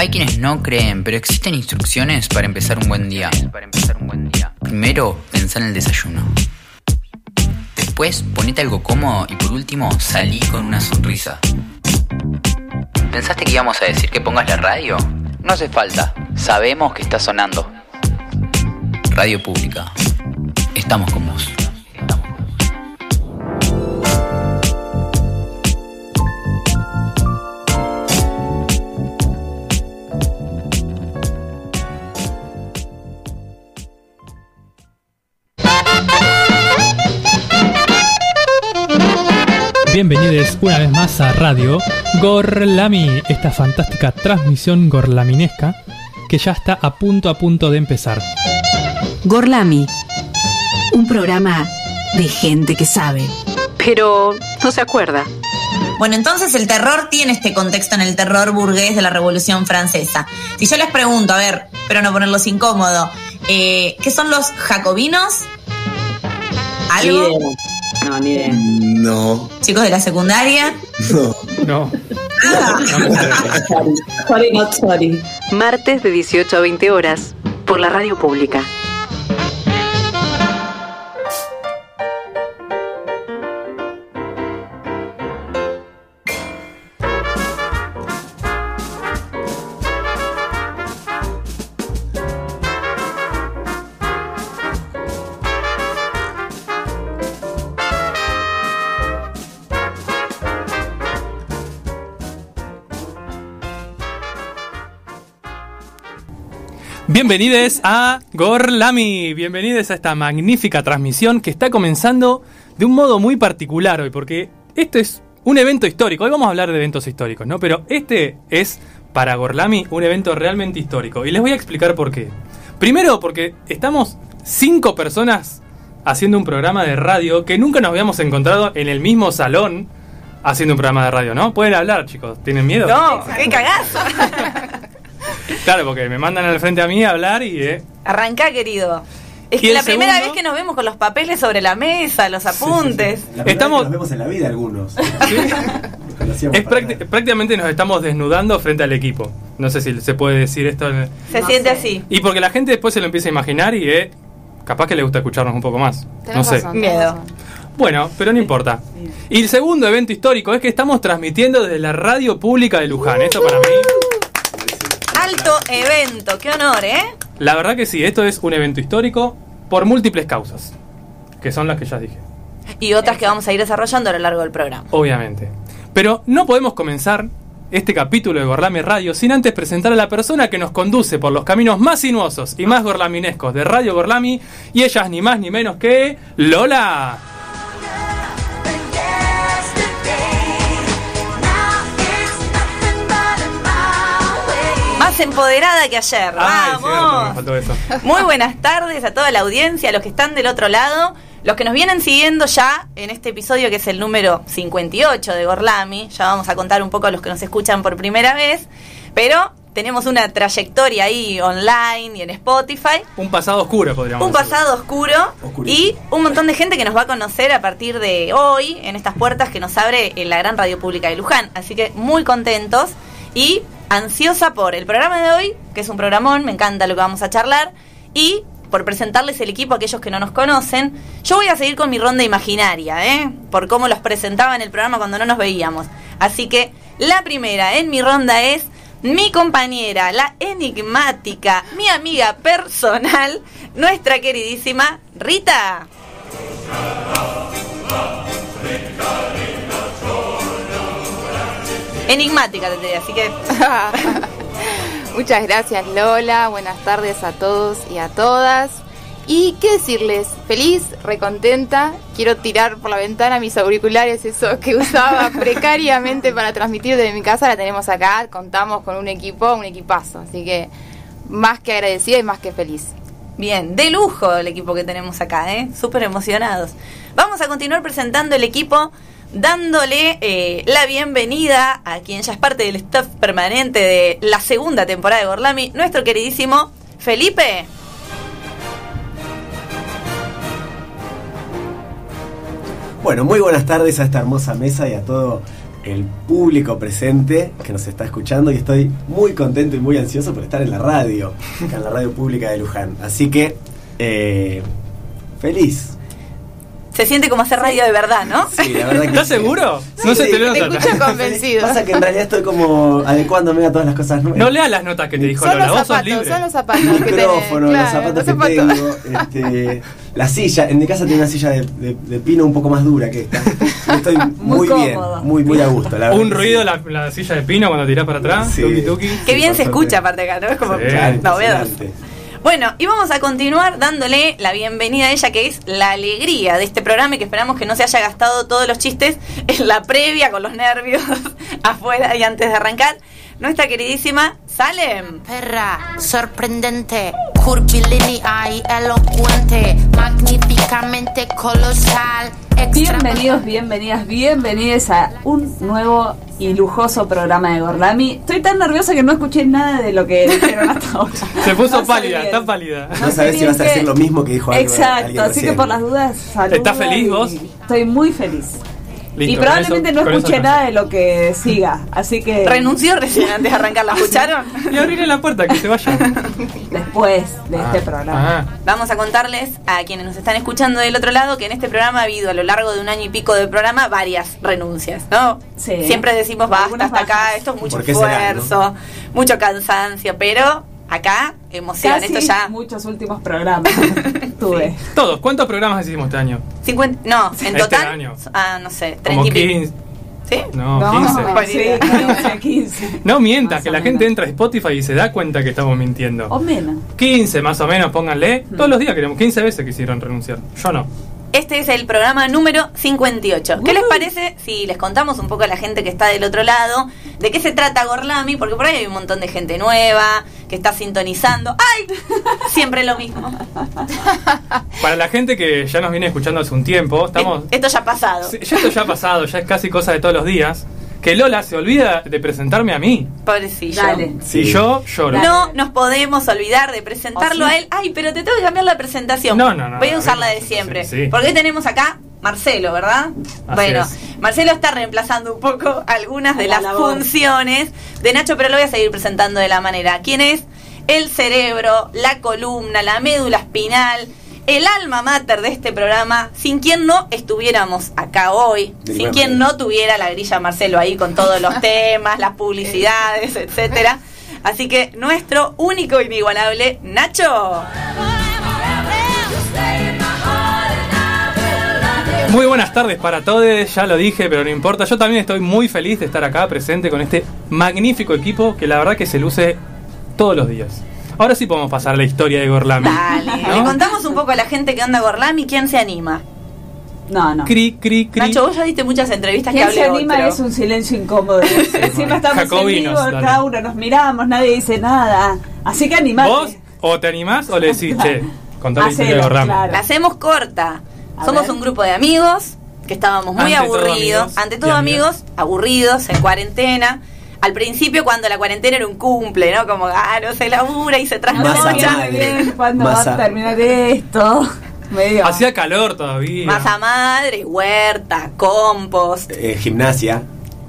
Hay quienes no creen, pero existen instrucciones para empezar un buen día. Primero, pensar en el desayuno. Después, ponete algo cómodo y por último, salí con una sonrisa. ¿Pensaste que íbamos a decir que pongas la radio? No hace falta, sabemos que está sonando. Radio Pública. Estamos con vos. Bienvenidos una vez más a Radio Gorlami, esta fantástica transmisión gorlaminesca que ya está a punto a punto de empezar. Gorlami, un programa de gente que sabe, pero no se acuerda. Bueno, entonces el terror tiene este contexto en el terror burgués de la Revolución Francesa. Si yo les pregunto, a ver, pero no ponerlos incómodo, eh, ¿qué son los jacobinos? ¿Algo? No, ni idea. No, ¿Chicos de la secundaria? no. No, Sorry, not sorry. Martes de 18 a 20 horas por la radio pública. Bienvenidos a Gorlami, bienvenidos a esta magnífica transmisión que está comenzando de un modo muy particular hoy, porque este es un evento histórico. Hoy vamos a hablar de eventos históricos, ¿no? Pero este es para Gorlami un evento realmente histórico y les voy a explicar por qué. Primero, porque estamos cinco personas haciendo un programa de radio que nunca nos habíamos encontrado en el mismo salón haciendo un programa de radio, ¿no? Pueden hablar, chicos. ¿Tienen miedo? No, qué cagazo. Claro, porque me mandan al frente a mí a hablar y... eh, Arrancá, querido. Es ¿Y que la primera vez que nos vemos con los papeles sobre la mesa, los apuntes. La Estamos- que Nos vemos en la vida algunos. Es prácticamente nos estamos desnudando frente al equipo. No sé si se puede decir esto. Se siente así. Y porque la gente después se lo empieza a imaginar y eh, capaz que le gusta escucharnos un poco más. no sé. Miedo. Bueno, pero no importa. Y el segundo evento histórico es que estamos transmitiendo desde la radio pública de Luján. Esto para mí, Alto evento, qué honor, ¿eh? la verdad que sí, esto es un evento histórico por múltiples causas. Que son las que ya dije. Y otras que vamos a ir desarrollando a lo largo del programa. Obviamente. Pero no podemos comenzar este capítulo de Gorlami Radio sin antes presentar a la persona que nos conduce por los caminos más sinuosos y más gorlaminescos de Radio Gorlami y ella es ni más ni menos que Lola. Más empoderada que ayer. Ay, cierto, me ¡Vamos! faltó eso. Muy buenas tardes a toda la audiencia, a los que están del otro lado, los que nos vienen siguiendo ya en este episodio que es el número 58 de Gorlami. Ya vamos a contar un poco a los que nos escuchan por primera vez, pero tenemos una trayectoria ahí online y en Spotify. Un pasado oscuro, podríamos Un decir. pasado oscuro Oscurísimo. y un montón de gente que nos va a conocer a partir de hoy en estas puertas que nos abre en la gran radio pública de Luján. Así que muy contentos y ansiosa por el programa de hoy, que es un programón, me encanta lo que vamos a charlar, y por presentarles el equipo a aquellos que no nos conocen. Yo voy a seguir con mi ronda imaginaria, ¿eh? por cómo los presentaba en el programa cuando no nos veíamos. Así que la primera en mi ronda es mi compañera, la enigmática, mi amiga personal, nuestra queridísima Rita. Enigmática te diré, así que Muchas gracias Lola, buenas tardes a todos y a todas. Y qué decirles, feliz, recontenta, quiero tirar por la ventana mis auriculares, esos que usaba precariamente para transmitir desde mi casa, la tenemos acá, contamos con un equipo, un equipazo, así que más que agradecida y más que feliz. bien, de lujo el equipo que tenemos acá, ¿eh? Súper emocionados. Vamos a continuar presentando el equipo dándole eh, la bienvenida a quien ya es parte del staff permanente de la segunda temporada de Gorlami, nuestro queridísimo Felipe. Bueno, muy buenas tardes a esta hermosa mesa y a todo el público presente que nos está escuchando y estoy muy contento y muy ansioso por estar en la radio, en la radio pública de Luján. Así que, eh, feliz. Se siente como hacer radio de verdad, ¿no? Sí, la verdad que ¿Estás sí. seguro? Sí, no se sí, te te nota. escucho convencido. Pasa que en realidad estoy como adecuándome a todas las cosas nuevas. No leas las notas que te dijo Son Lola, los vos sos zapatos, libre. son los zapatos el que micrófono, los Claro, zapatos los que zapatos. tengo, este, la silla. En mi casa tengo una silla de, de- de pino un poco más dura que esta. Estoy muy, bien, cómodo. muy, muy a gusto. La verdad Un ruido sí. la, la silla de pino cuando tirás para atrás. Sí. Tuki tuki. Qué bien se suerte. escucha aparte acá, ¿no? Es como Sí. Bueno, y vamos a continuar dándole la bienvenida a ella, que es la alegría de este programa y que esperamos que no se haya gastado todos los chistes en la previa, con los nervios afuera y antes de arrancar. Nuestra queridísima Salem. Perra, sorprendente, curvilínea y elocuente, magníficamente colosal, Bienvenidos, bienvenidas, bienvenidos a un nuevo y lujoso programa de Gorlami. Estoy tan nerviosa que no escuché nada de lo que dijeron hasta ahora. Se puso No pálida, está pálida. No sé sabes si vas a decir lo mismo que dijo Exacto, alguien así que por las dudas, saludos. ¿Estás feliz vos? Estoy muy feliz. Listo, y probablemente eso- no escuché nada de lo que siga, así que Renunció recién antes de arrancar, ¿la escucharon? Y abrirle la puerta, que se vaya. después de este programa. Ah, Vamos a contarles a quienes nos están escuchando del otro lado que en este programa ha habido a lo largo de un año y pico de programa varias renuncias, ¿no? Sí. Siempre decimos basta hasta acá, esto es mucho ¿Por qué será, esfuerzo, mucho cansancio, pero acá emoción, Casi esto ya muchos últimos programas tuve. todos, ¿cuántos programas hicimos este año? 50, no, en Este total año. ah, no sé, 30 Como y pico. 15. ¿Sí? No, 15. Buena sí, idea. 15, 15. No mientas, Más que la menos. gente entra a Spotify y se da cuenta que estamos mintiendo. O menos. 15 más o menos, pónganle. Todos los días queremos. 15 veces quisieron renunciar. Yo no. Este es el programa número 58. ¿Qué les parece si les contamos un poco a la gente que está del otro lado de qué se trata Gorlami? Porque por ahí hay un montón de gente nueva que está sintonizando. ¡Ay! Siempre lo mismo. Para la gente que ya nos viene escuchando hace un tiempo, estamos. Esto ya ha pasado. Sí, ya esto ya ha pasado, ya es casi cosa de todos los días. Que Lola se olvida de presentarme a mí. Pobrecillo. Dale. Y yo lloro. No nos podemos olvidar de presentarlo ¿O sí? a él. Ay, pero te tengo que cambiar la presentación. No, no, no, Voy a usar la de siempre. sí. Porque hoy tenemos acá Marcelo, ¿verdad? Así bueno, es. Marcelo está reemplazando un poco algunas de La las labor. funciones de Nacho, pero lo voy a seguir presentando de la manera. ¿Quién es? El cerebro, la columna, la médula espinal, el alma mater de este programa, sin quien no estuviéramos acá hoy, De sin quien manera. no tuviera la grilla Marcelo ahí con todos los temas, las publicidades, etcétera. Así que nuestro único e inigualable Nacho. Muy buenas tardes para todos, ya lo dije, pero no importa. Yo también estoy muy feliz de estar acá presente con este magnífico equipo que la verdad que se luce todos los días. Ahora sí podemos pasar a la historia de Gorlami. Dale, ¿no? le contamos un poco a la gente que anda Gorlami, ¿quién se anima? No, no. Cri, cri, cri. Nacho, vos ya diste muchas entrevistas que ¿Quién se anima? otro. Es un silencio incómodo. Encima estamos Jacobinos, en vivo, cada uno nos miramos, nadie dice nada. Así que animate. ¿Vos o te animás o le decís, che, contá la historia de Gorlami? claro. La hacemos corta. A Somos ver. un grupo de amigos que estábamos muy Ante todo aburridos. amigos Ante todo amigos, aburridos, en cuarentena. Al principio cuando la cuarentena era un cumple, ¿no? Como, ah, no se labura y se trasnocha. cuándo va a terminar esto. Medio. Hacía calor todavía. Masa madre, huerta, compost, Eh, gimnasia.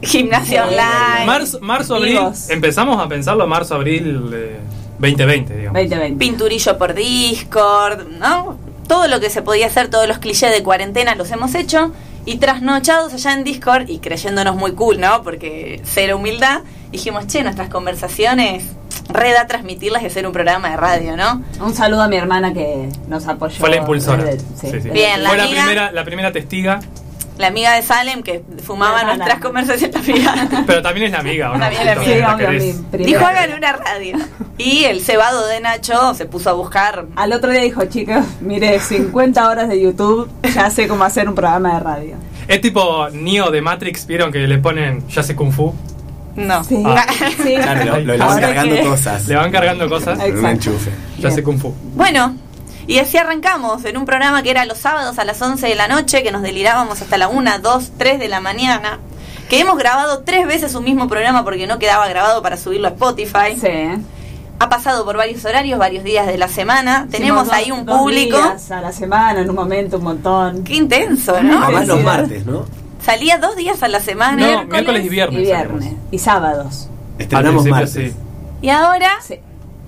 gimnasia Sí. online. Marzo, marzo, abril. Vivos. Empezamos a pensarlo marzo, abril eh, 2020, digamos. 2020. pinturillo por Discord, ¿no? Todo lo que se podía hacer, todos los clichés de cuarentena los hemos hecho. Y trasnochados allá en Discord y creyéndonos muy cool, ¿no? Porque cero humildad, dijimos, che, nuestras conversaciones, reda transmitirlas y hacer un programa de radio, ¿no? Un saludo a mi hermana que nos apoyó. Fue la impulsora. desde- Sí, sí. Bien, la Fue la amiga- primera, la primera testiga, La amiga de Salem que fumaba No, no, nuestras no. conversaciones, la amiga. pero también es la amiga, ¿o no? También la Sí, la primera. Dijo, hagan una radio. Y el cebado de Nacho se puso a buscar Al otro día dijo, chicos, mire, 50 horas de YouTube, ya sé cómo hacer un programa de radio. Es tipo Neo de Matrix, ¿vieron que le ponen ya sé Kung Fu? No. Sí, Ah. sí. Claro, lo, lo- le van cargando que- cosas. Le van cargando cosas. Con un Exacto. enchufe. Ya sé. Kung Fu. Bueno, y así arrancamos en un programa que era los sábados a las 11 de la noche, que nos delirábamos hasta la 1, 2, 3 de la mañana. Que hemos grabado tres veces un mismo programa porque no quedaba grabado para subirlo a Spotify. Sí. Ha pasado por varios horarios, varios días de la semana. Tenemos ahí un dos público. días a la semana, en un momento, un montón. Qué intenso, ¿no? Además los martes, ¿no? salía dos días a la semana. No, miércoles y viernes. Y viernes. Y sábados. Estrenamos martes. sí. Y ahora, Sí.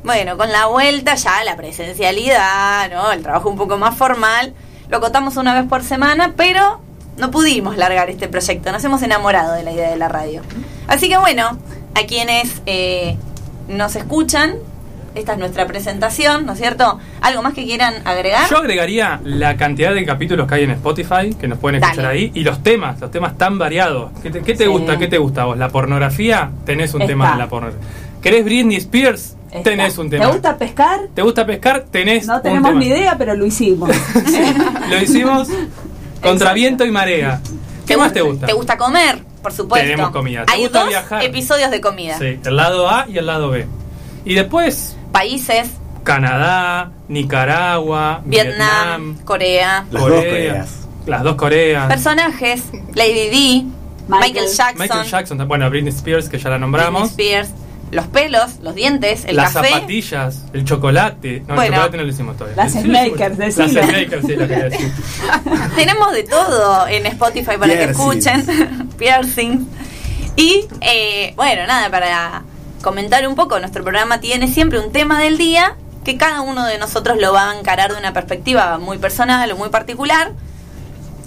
Bueno, con la vuelta ya la presencialidad, ¿no? El trabajo un poco más formal. Lo contamos una vez por semana, pero no pudimos largar este proyecto. Nos hemos enamorado de la idea de la radio. Así que bueno, a quienes eh, nos escuchan, esta es nuestra presentación, ¿no es cierto? ¿Algo más que quieran agregar? Yo agregaría la cantidad de capítulos que hay en Spotify, que nos pueden escuchar Dale. ahí, y los temas, los temas tan variados. ¿Qué te, qué te Sí. gusta? ¿Qué te gusta a vos? ¿La pornografía? Tenés un Está. tema de la pornografía. ¿Querés Britney Spears? Está. Tenés un tema. ¿Te gusta pescar? ¿Te gusta pescar? Tenés No un tenemos tema. ni idea, pero lo hicimos. Lo hicimos contra Exacto. viento y marea. ¿Qué más te gusta? ¿Te gusta comer? Por supuesto. Tenemos comida. ¿Te Hay gusta dos viajar? episodios de comida. Sí, el lado A y el lado B. Y después, Países, Canadá, Nicaragua, Vietnam, Vietnam, Corea. Las dos Coreas. Las dos Coreas. Personajes, Lady D, Michael, Michael- Jackson, Michael Jackson, bueno, Britney Spears, que ya la Britney nombramos. Spears, los pelos, los dientes, el las café. zapatillas, el chocolate. No, Bueno. el chocolate no lo hicimos todavía. Las Sí, Smakers, Las. Smakers, sí, lo quería decir. Tenemos de todo en Spotify para que escuchen. Piercing. Y eh, bueno, nada, para comentar un poco, nuestro programa tiene siempre un tema del día que cada uno de nosotros lo va a encarar de una perspectiva muy personal o muy particular.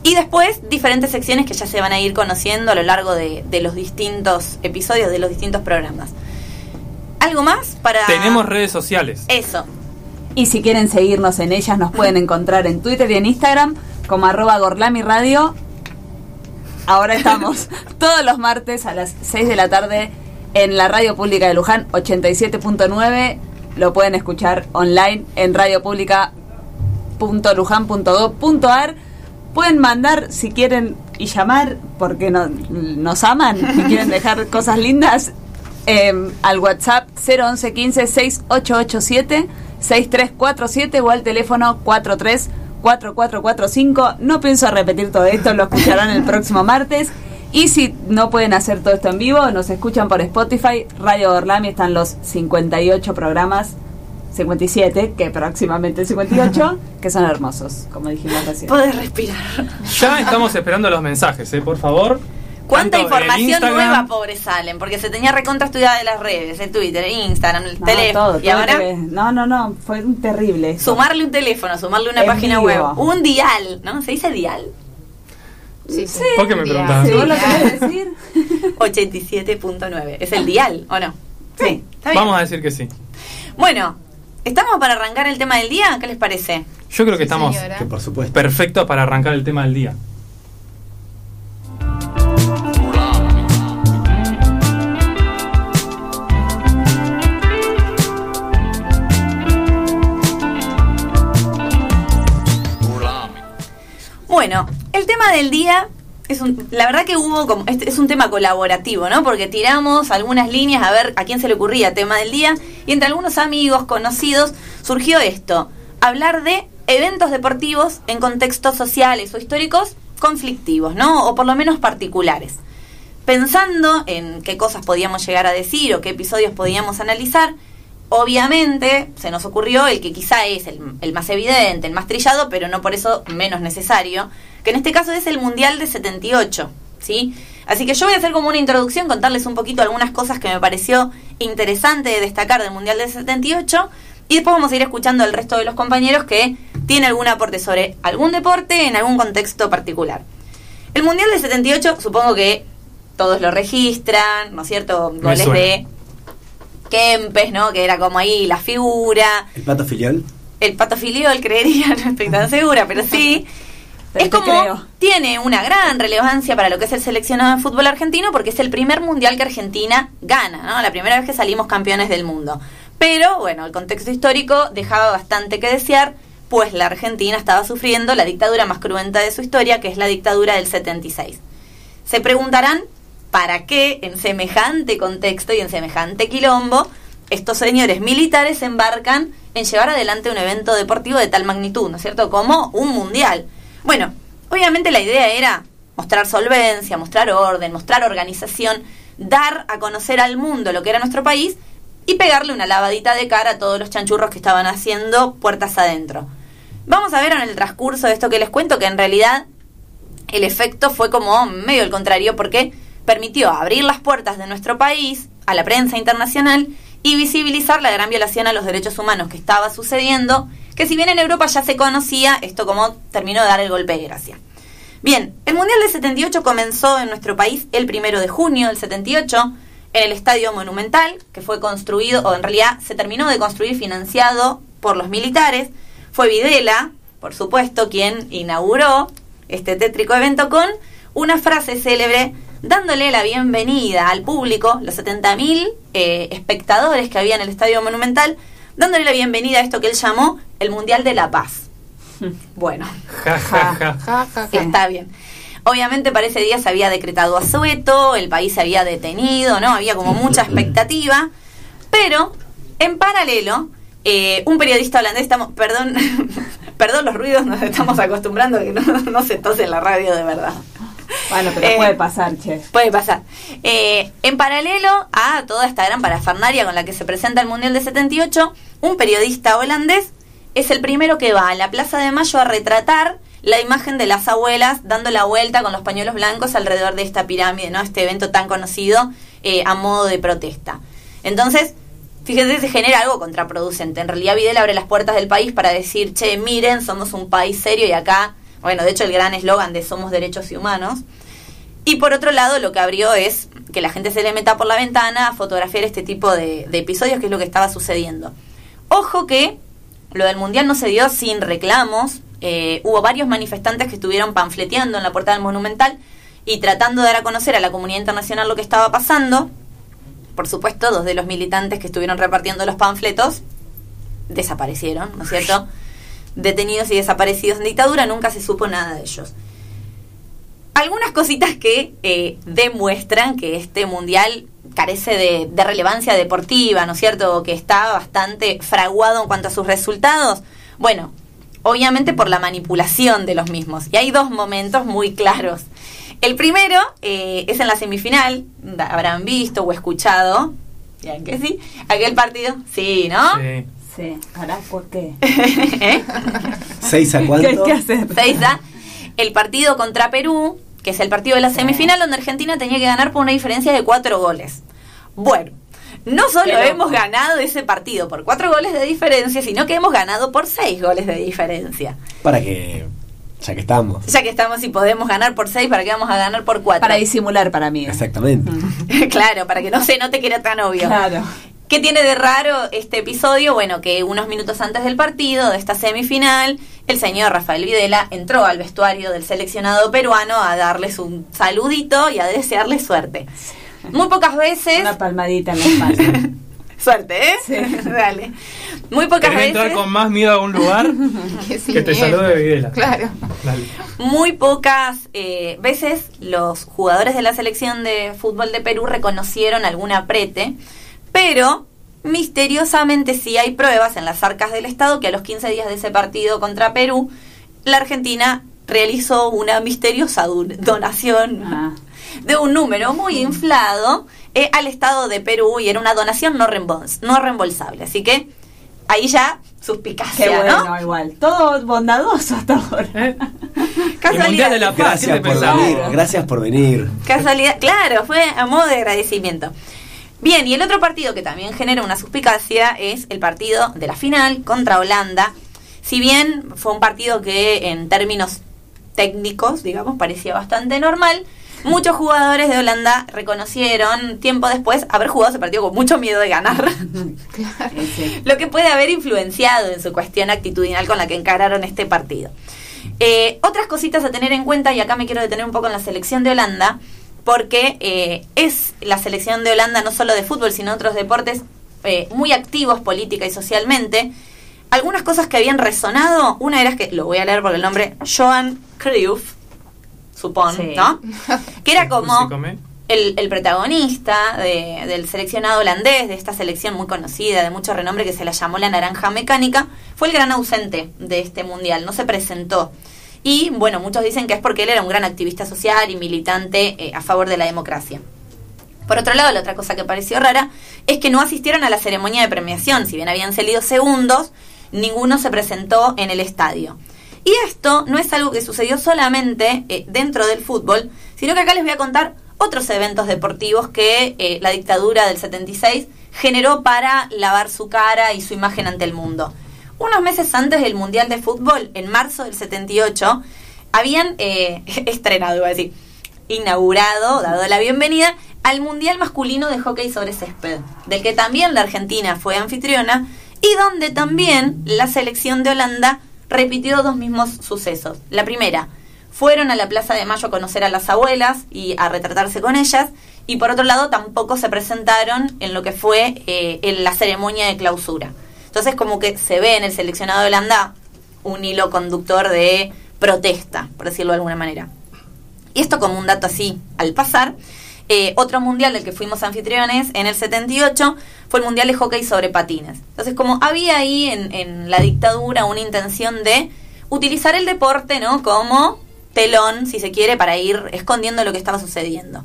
Y después diferentes secciones que ya se van a ir conociendo a lo largo de, de los distintos episodios, de los distintos programas. ¿Algo más para...? Tenemos redes sociales. Eso. Y si quieren seguirnos en ellas, nos pueden encontrar en Twitter y en Instagram como arroba Gorlami Radio. Ahora estamos todos los martes a las 6 de la tarde en la Radio Pública de Luján 87.9. Lo pueden escuchar online en radiopublica.luján.gov.ar. Pueden mandar si quieren y llamar porque no- nos aman y quieren dejar cosas lindas eh, al WhatsApp 011 15 6887 6347 o al teléfono 43 4445. No pienso repetir todo esto, lo escucharán el próximo martes. Y si no pueden hacer todo esto en vivo, nos escuchan por Spotify, Radio Orlami, están los 58 programas, 57, que próximamente 58, que son hermosos, como dijimos recién. Podés respirar. Ya estamos esperando los mensajes, ¿eh? por favor. ¿Cuánta información nueva, pobre Salen? Porque se tenía recontra estudiada de las redes, el Twitter, el Instagram, el No, teléfono. todo, y todo ahora, no, no, no, fue un terrible. eso. sumarle un teléfono, sumarle una En página vivo. web, un dial, ¿no? ¿Se dice dial? Sí, sí. ¿Por qué me Día. preguntabas? Si vos lo Sí. querés decir. 87.9. ¿Es el dial o no? Sí. Está bien. Vamos a decir que sí. Bueno, ¿estamos para arrancar el tema del día? ¿Qué les parece? Yo creo que Sí, estamos. Que por supuesto. perfectos para arrancar el tema del día. Bueno, el tema del día es un, la verdad que hubo como, este es un tema colaborativo, ¿no? Porque tiramos algunas líneas a ver a quién se le ocurría tema del día y entre algunos amigos conocidos surgió esto, hablar de eventos deportivos en contextos sociales o históricos conflictivos, ¿no? O por lo menos particulares. Pensando en qué cosas podíamos llegar a decir o qué episodios podíamos analizar, obviamente se nos ocurrió el que quizá es el, el más evidente, el más trillado, pero no por eso menos necesario, que en este caso es el Mundial de 78, ¿sí? Así que yo voy a hacer como una introducción, contarles un poquito algunas cosas que me pareció interesante de destacar del Mundial del 78 y después vamos a ir escuchando al resto de los compañeros que tienen algún aporte sobre algún deporte en algún contexto particular. El Mundial del 78 supongo que todos lo registran, ¿no es cierto? Goles de Kempes, ¿no? Que era como ahí la figura. El pato filiol. El pato filiol, creería, no estoy tan segura, pero sí. Pero es como, creo. tiene una gran relevancia para lo que es el seleccionado de fútbol argentino porque es el primer mundial que Argentina gana, ¿no? La primera vez que salimos campeones del mundo. Pero, bueno, el contexto histórico dejaba bastante que desear, pues la Argentina estaba sufriendo la dictadura más cruenta de su historia, que es la dictadura del 76. Se preguntarán, ¿para qué en semejante contexto y en semejante quilombo estos señores militares se embarcan en llevar adelante un evento deportivo de tal magnitud, ¿no es cierto? Como un mundial. Bueno, obviamente la idea era mostrar solvencia, mostrar orden, mostrar organización, dar a conocer al mundo lo que era nuestro país y pegarle una lavadita de cara a todos los chanchurros que estaban haciendo puertas adentro. Vamos a ver en el transcurso de esto que les cuento que en realidad el efecto fue como medio el contrario porque permitió abrir las puertas de nuestro país a la prensa internacional y visibilizar la gran violación a los derechos humanos que estaba sucediendo, que si bien en Europa ya se conocía, esto como terminó de dar el golpe de gracia. Bien, el Mundial del 78 comenzó en nuestro país el primero de junio del 78 en el Estadio Monumental, que fue construido, o en realidad se terminó de construir financiado por los militares. Fue Videla, por supuesto, quien inauguró este tétrico evento con una frase célebre dándole la bienvenida al público, los 70.000 eh, espectadores que había en el Estadio Monumental, dándole la bienvenida a esto que él llamó el Mundial de la Paz. Bueno, Ja, ja, ja. Está bien. Obviamente para ese día se había decretado asueto, el país se había detenido, ¿no? Había como mucha expectativa, pero en paralelo, eh, un periodista holandés, estamos, perdón, perdón los ruidos, nos estamos acostumbrando a que no, no se tose en la radio de verdad. Bueno, pero Eh, puede pasar, che. Puede pasar. Eh, en paralelo a toda esta gran parafernaria con la que se presenta el Mundial de 78, un periodista holandés es el primero que va a la Plaza de Mayo a retratar la imagen de las abuelas dando la vuelta con los pañuelos blancos alrededor de esta pirámide, ¿no? Este evento tan conocido eh, a modo de protesta. Entonces, fíjense, se genera algo contraproducente. En realidad, Videla abre las puertas del país para decir, che, miren, somos un país serio y acá, bueno, de hecho, el gran eslogan de Somos Derechos y Humanos. Y por otro lado, lo que abrió es que la gente se le meta por la ventana a fotografiar este tipo de, episodios, que es lo que estaba sucediendo. Ojo que lo del Mundial no se dio sin reclamos. Eh, hubo varios manifestantes que estuvieron panfleteando en la puerta del Monumental y tratando de dar a conocer a la comunidad internacional lo que estaba pasando. Por supuesto, dos de los militantes que estuvieron repartiendo los panfletos desaparecieron, ¿no es cierto? Detenidos y desaparecidos en dictadura, nunca se supo nada de ellos algunas cositas que eh, demuestran que este mundial carece de, relevancia deportiva, ¿no es cierto? Que está bastante fraguado en cuanto a sus resultados. Bueno, obviamente por la manipulación de los mismos. Y hay dos momentos muy claros. El primero eh, es en la semifinal, habrán visto o escuchado, ya que sí, aquel partido, sí, ¿no? Sí. Sí, ahora, ¿por qué? ¿Eh? ¿Seis a ¿Qué hay cuánto? que hacer? Seiza, el partido contra Perú, que es el partido de la semifinal, donde Argentina tenía que ganar por una diferencia de cuatro goles. Bueno, no solo Qué hemos ganado ese partido por cuatro goles de diferencia, sino que hemos ganado por seis goles de diferencia. Para que, ya que estamos. Ya que estamos y podemos ganar por seis, ¿para qué vamos a ganar por cuatro? Para disimular para mí. Exactamente. claro, para que no se note que era tan obvio. Claro. ¿Qué tiene de raro este episodio? Bueno, que unos minutos antes del partido, de esta semifinal, el señor Rafael Videla entró al vestuario del seleccionado peruano a darles un saludito y a desearles suerte. Muy pocas veces... Una palmadita en la espalda. Suerte, ¿eh? Sí. Dale. Muy pocas ¿Querés entrar veces... con más miedo a un lugar? Que, Que te salude Videla. Claro. Dale. Muy pocas eh, veces los jugadores de la selección de fútbol de Perú reconocieron algún aprete, pero misteriosamente sí hay pruebas en las arcas del Estado que a los 15 días de ese partido contra Perú, la Argentina realizó una misteriosa donación Ah. de un número muy inflado eh, al Estado de Perú y era una donación no, reembol- no reembolsable. Así que ahí ya suspicacia, Qué bueno, ¿no? igual. Todo bondadoso hasta ahora. ¿Eh? Casualidad. De la Paz, ¿qué Gracias por venir. Gracias por venir. Casualidad, claro, fue a modo de agradecimiento. Bien, y el otro partido que también genera una suspicacia es el partido de la final contra Holanda. Si bien fue un partido que en términos técnicos, digamos, parecía bastante normal, muchos jugadores de Holanda reconocieron tiempo después haber jugado ese partido con mucho miedo de ganar. Lo que puede haber influenciado en su cuestión actitudinal con la que encararon este partido. Eh, otras cositas a tener en cuenta, y acá me quiero detener un poco en la selección de Holanda, porque eh, es la selección de Holanda no solo de fútbol, sino otros deportes eh, muy activos política y socialmente. Algunas cosas que habían resonado, una era que, lo voy a leer por el nombre, Johan Cruyff, supongo, Sí. ¿no? Que era como el, el protagonista de- del seleccionado holandés, de esta selección muy conocida, de mucho renombre, que se la llamó la Naranja Mecánica, fue el gran ausente de este mundial, no se presentó. Y bueno, muchos dicen que es porque él era un gran activista social y militante eh, a favor de la democracia. Por otro lado, la otra cosa que pareció rara es que no asistieron a la ceremonia de premiación. Si bien habían salido segundos, ninguno se presentó en el estadio. Y esto no es algo que sucedió solamente eh, dentro del fútbol, sino que acá les voy a contar otros eventos deportivos que eh, la dictadura del 76 generó para lavar su cara y su imagen ante el mundo. Unos meses antes del Mundial de Fútbol, en marzo del 78, habían eh, estrenado, iba a inaugurado, dado la bienvenida, al Mundial Masculino de Hockey sobre Césped, del que también la Argentina fue anfitriona y donde también la selección de Holanda repitió dos mismos sucesos. La primera, fueron a la Plaza de Mayo a conocer a las abuelas y a retratarse con ellas, y por otro lado tampoco se presentaron en lo que fue eh, en la ceremonia de clausura. Entonces como que se ve en el seleccionado de Holanda un hilo conductor de protesta, por decirlo de alguna manera. Y esto como un dato así al pasar. Eh, otro mundial del que fuimos anfitriones en el 78 fue el mundial de hockey sobre patines. Entonces como había ahí en, la dictadura una intención de utilizar el deporte no como telón, si se quiere, para ir escondiendo lo que estaba sucediendo.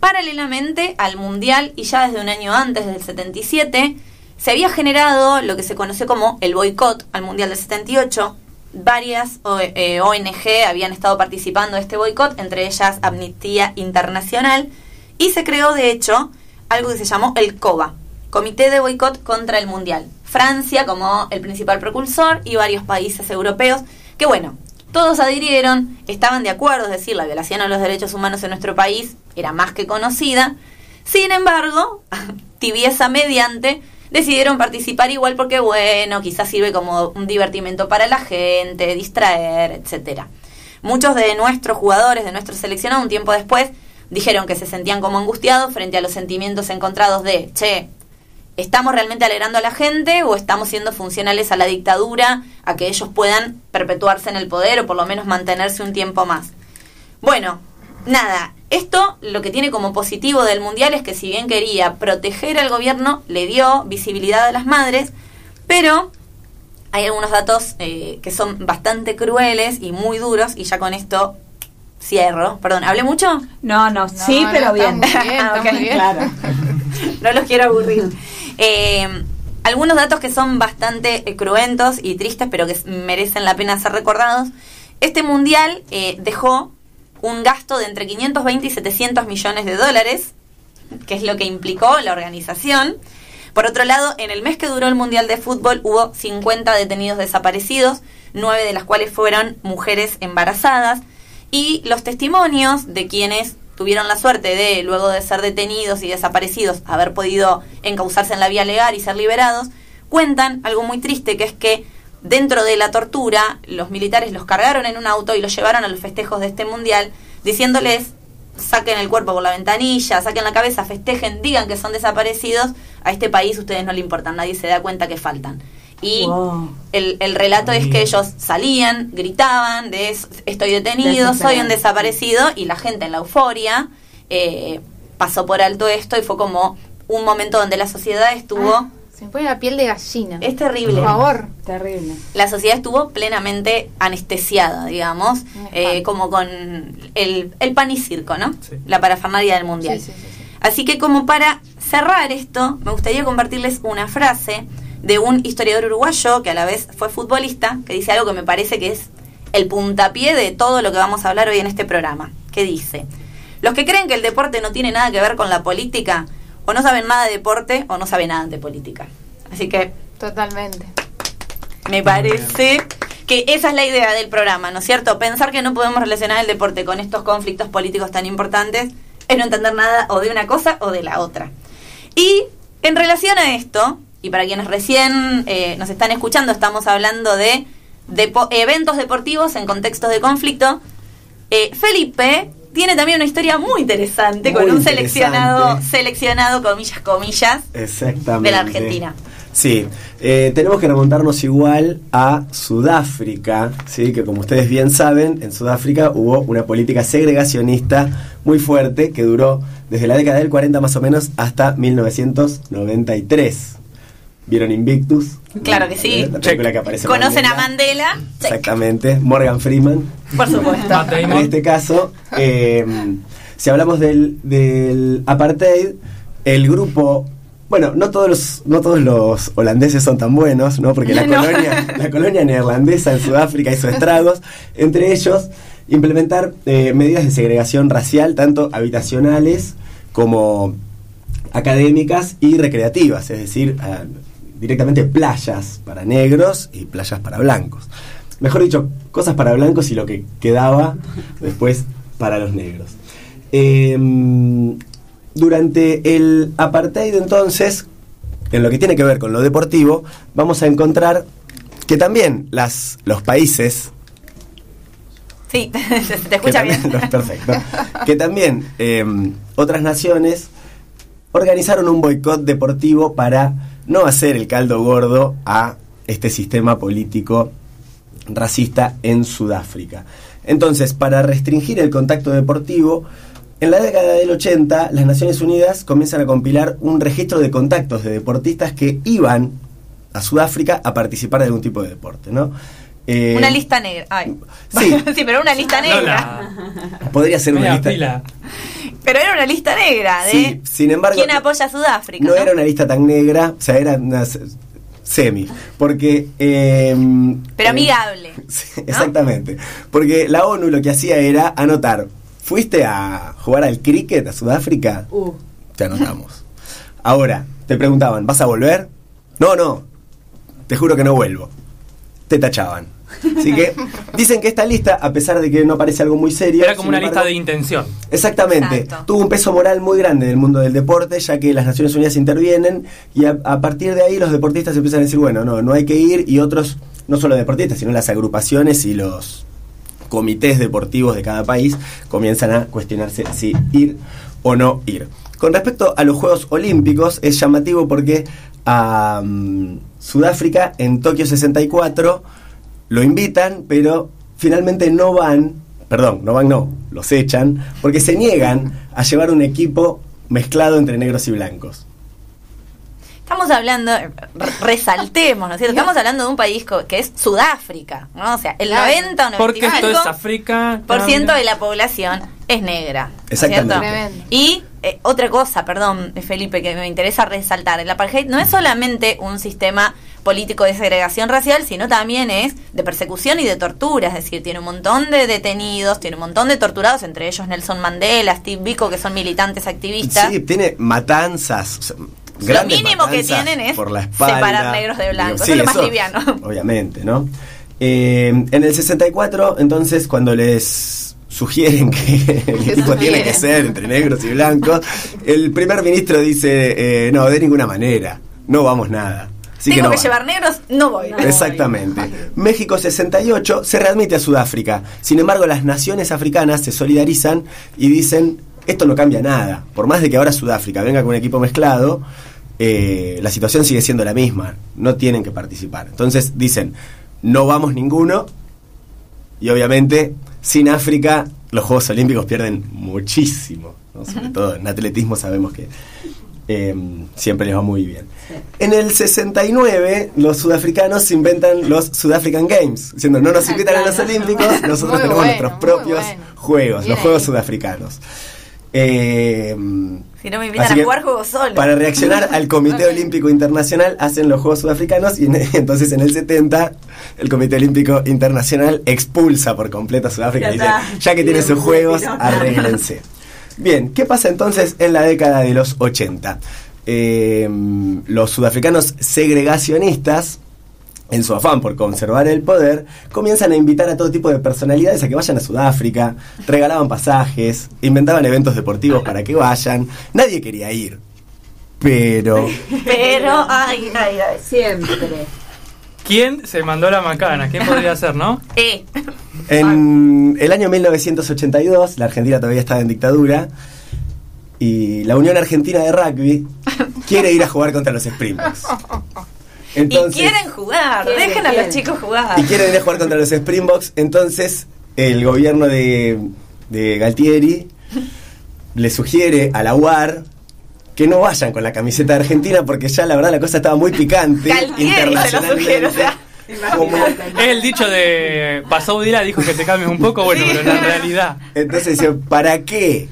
Paralelamente al Mundial, y ya desde un año antes, desde el 77, se había generado lo que se conoció como el boicot al Mundial del 78. Varias ONG eh, habían estado participando de este boicot, entre ellas Amnistía Internacional, y se creó, de hecho, algo que se llamó el COBA, Comité de Boicot contra el Mundial. Francia como el principal propulsor y varios países europeos que, bueno, todos adhirieron, estaban de acuerdo, es decir, la violación a los derechos humanos en nuestro país era más que conocida. Sin embargo, tibieza mediante, decidieron participar igual porque, bueno, quizás sirve como un divertimento para la gente, distraer, etcétera. Muchos de nuestros jugadores, de nuestro seleccionado, un tiempo después, dijeron que se sentían como angustiados frente a los sentimientos encontrados de, che, ¿estamos realmente alegrando a la gente o estamos siendo funcionales a la dictadura, a que ellos puedan perpetuarse en el poder o por lo menos mantenerse un tiempo más? Bueno, nada, esto lo que tiene como positivo del Mundial es que si bien quería proteger al gobierno, le dio visibilidad a las madres, pero hay algunos datos eh, que son bastante crueles y muy duros, y ya con esto cierro. Perdón, ¿hablé mucho? No, no, sí, no, pero no, bien. está muy bien, está Ok, muy bien. claro. no los quiero aburrir. Eh, algunos datos que son bastante eh, cruentos y tristes, pero que merecen la pena ser recordados. Este mundial eh, dejó un gasto de entre 520 y 700 millones de dólares, que es lo que implicó la organización. Por otro lado, en el mes que duró el Mundial de Fútbol hubo 50 detenidos desaparecidos, nueve de las cuales fueron mujeres embarazadas, y los testimonios de quienes tuvieron la suerte de, luego de ser detenidos y desaparecidos, haber podido encauzarse en la vía legal y ser liberados, cuentan algo muy triste, que es que dentro de la tortura, los militares los cargaron en un auto y los llevaron a los festejos de este mundial, diciéndoles saquen el cuerpo por la ventanilla, saquen la cabeza, festejen, digan que son desaparecidos, a este país ustedes no le importan, nadie se da cuenta que faltan. Y Wow. el, el relato es que ellos salían, gritaban de "Es- estoy detenido, soy un desaparecido, y la gente en la euforia eh, pasó por alto esto y fue como un momento donde la sociedad estuvo... Ah, se me pone la piel de gallina. Es terrible. Por favor. Terrible. La sociedad estuvo plenamente anestesiada, digamos, Eh, como con el, el pan y circo, ¿no? Sí. La parafernalia del mundial. Sí, sí, sí, sí. Así que como para cerrar esto, me gustaría compartirles una frase de un historiador uruguayo que a la vez fue futbolista, que dice algo que me parece que es el puntapié de todo lo que vamos a hablar hoy en este programa, que dice, los que creen que el deporte no tiene nada que ver con la política, o no saben nada de deporte o no saben nada de política. Así que Totalmente. me parece que esa es la idea del programa, ¿no es cierto? Pensar que no podemos relacionar el deporte con estos conflictos políticos tan importantes es no entender nada o de una cosa o de la otra. Y en relación a esto, y para quienes recién eh, nos están escuchando, estamos hablando de, depo- eventos deportivos en contextos de conflicto. Eh, Felipe tiene también una historia muy interesante Muy con un interesante. seleccionado, seleccionado, comillas, comillas, Exactamente. de la Argentina. Sí, eh, tenemos que remontarnos igual a Sudáfrica, ¿sí? que como ustedes bien saben, en Sudáfrica hubo una política segregacionista muy fuerte que duró desde la década del 40 más o menos hasta 1993. ¿Vieron Invictus? Claro que sí. Eh, La película que aparece ¿Conocen a Mandela? Exactamente, Morgan Freeman. por supuesto. En este caso, eh, si hablamos del, del apartheid, el grupo bueno, no todos los, no todos los holandeses son tan buenos, ¿no? Porque la No. colonia, la colonia neerlandesa en Sudáfrica hizo estragos, entre ellos implementar eh, medidas de segregación racial, tanto habitacionales como académicas y recreativas, es decir, directamente playas para negros y playas para blancos. Mejor dicho, cosas para blancos y lo que quedaba después para los negros. Em, durante el apartheid entonces, en lo que tiene que ver con lo deportivo, vamos a encontrar que también las, los países Sí, te escucha también- bien. perfecto. Que también eh, otras naciones organizaron un boicot deportivo para no hacer el caldo gordo a este sistema político racista en Sudáfrica. Entonces, para restringir el contacto deportivo, en la década del 80 las Naciones Unidas comienzan a compilar un registro de contactos de deportistas que iban a Sudáfrica a participar de algún tipo de deporte, ¿no? Eh, Una lista negra. Ay. Sí. sí, pero una lista negra. Lola, Podría ser una lista. pila. Pero era una lista negra de Sí, sin embargo, quién apoya a Sudáfrica. no ¿no? era una lista tan negra, o sea, era una se- semi. Porque. eh, Pero eh, amigable. exactamente. Porque la ONU lo que hacía era anotar. ¿Fuiste a jugar al cricket a Sudáfrica? Uh, Te anotamos. Ahora, te preguntaban, ¿vas a volver? No, no. Te juro que no vuelvo. Te tachaban. Así que dicen que esta lista, a pesar de que no parece algo muy serio. Era como una lista embargo- de intención. Exactamente. Exacto. Tuvo un peso moral muy grande en el mundo del deporte, ya que las Naciones Unidas intervienen y a, a partir de ahí los deportistas empiezan a decir, bueno, no, no hay que ir y otros, no solo deportistas, sino las agrupaciones y los comités deportivos de cada país comienzan a cuestionarse si ir o no ir. Con respecto a los Juegos Olímpicos, es llamativo porque a Sudáfrica en Tokio 64 lo invitan, pero finalmente no van, perdón, no van, no, los echan, porque se niegan a llevar un equipo mezclado entre negros y blancos. Estamos hablando, re- resaltemos, ¿no es cierto? Estamos hablando de un país que es Sudáfrica, ¿no? O sea, el Claro. 90 o Porque esto es 95% África. por ciento de la población es negra. ¿no es Exactamente. cierto? Y eh, otra cosa, perdón, Felipe, que me interesa resaltar, el apartheid no es solamente un sistema político de segregación racial, sino también es de persecución y de tortura, es decir, tiene un montón de detenidos, tiene un montón de torturados, entre ellos Nelson Mandela, Steve Biko, que son militantes activistas. Sí, tiene matanzas. o sea, Lo mínimo que tienen es por la espalda. separar negros de blancos. Sí, Eso es lo más liviano. Obviamente, ¿no? Eh, en el 64, entonces, cuando les sugieren que el equipo tiene que ser entre negros y blancos, el primer ministro dice, eh, no, de ninguna manera, no vamos nada. Así Tengo no que llevar negros, no voy. No. Exactamente. México 68 se readmite a Sudáfrica. Sin embargo, las naciones africanas se solidarizan y dicen, esto no cambia nada. Por más de que ahora Sudáfrica venga con un equipo mezclado, eh, la situación sigue siendo la misma. No tienen que participar. Entonces dicen, no vamos ninguno. Y obviamente, sin África, los Juegos Olímpicos pierden muchísimo. ¿no? Sobre todo en atletismo sabemos que eh, siempre les va muy bien. En el 69, los sudafricanos inventan los Sudafrican Games, diciendo no nos invitan a los. Olímpicos, nosotros Muy tenemos bueno, nuestros propios bueno. juegos, Bien los Juegos. Sudafricanos. Eh, Si no me invitan a jugar, juego solo. Para reaccionar al Comité Olímpico Internacional hacen los Juegos Sudafricanos y en- entonces en el 70 el Comité Olímpico Internacional expulsa por completo a Sudáfrica y dice, ya que tiene sus juegos, arréglense. Bien, ¿qué pasa entonces en la década de los 80? Eh, los sudafricanos segregacionistas, en su afán por conservar el poder, comienzan a invitar a todo tipo de personalidades a que vayan a Sudáfrica, regalaban pasajes, inventaban eventos deportivos para que vayan. Nadie quería ir. Pero Pero, ay, ay, ay. siempre. ¿Quién se mandó la macana? ¿Quién podría ser, no? Eh, en el año 1982, la Argentina todavía estaba en dictadura, y la Unión Argentina de Rugby quiere ir a jugar contra los Springboks. y quieren jugar, Quieren, dejen a quieren. los chicos jugar. y quieren ir a jugar contra los Springboks, entonces el gobierno de, de Galtieri le sugiere a la UAR que no vayan con la camiseta de Argentina porque ya la verdad la cosa estaba muy picante Galtieri se lo sugiere, o sea. Como- Es el dicho de Pasó Dila dijo que te cambies un poco, bueno, Sí. pero en la realidad. entonces dice, ¿para qué?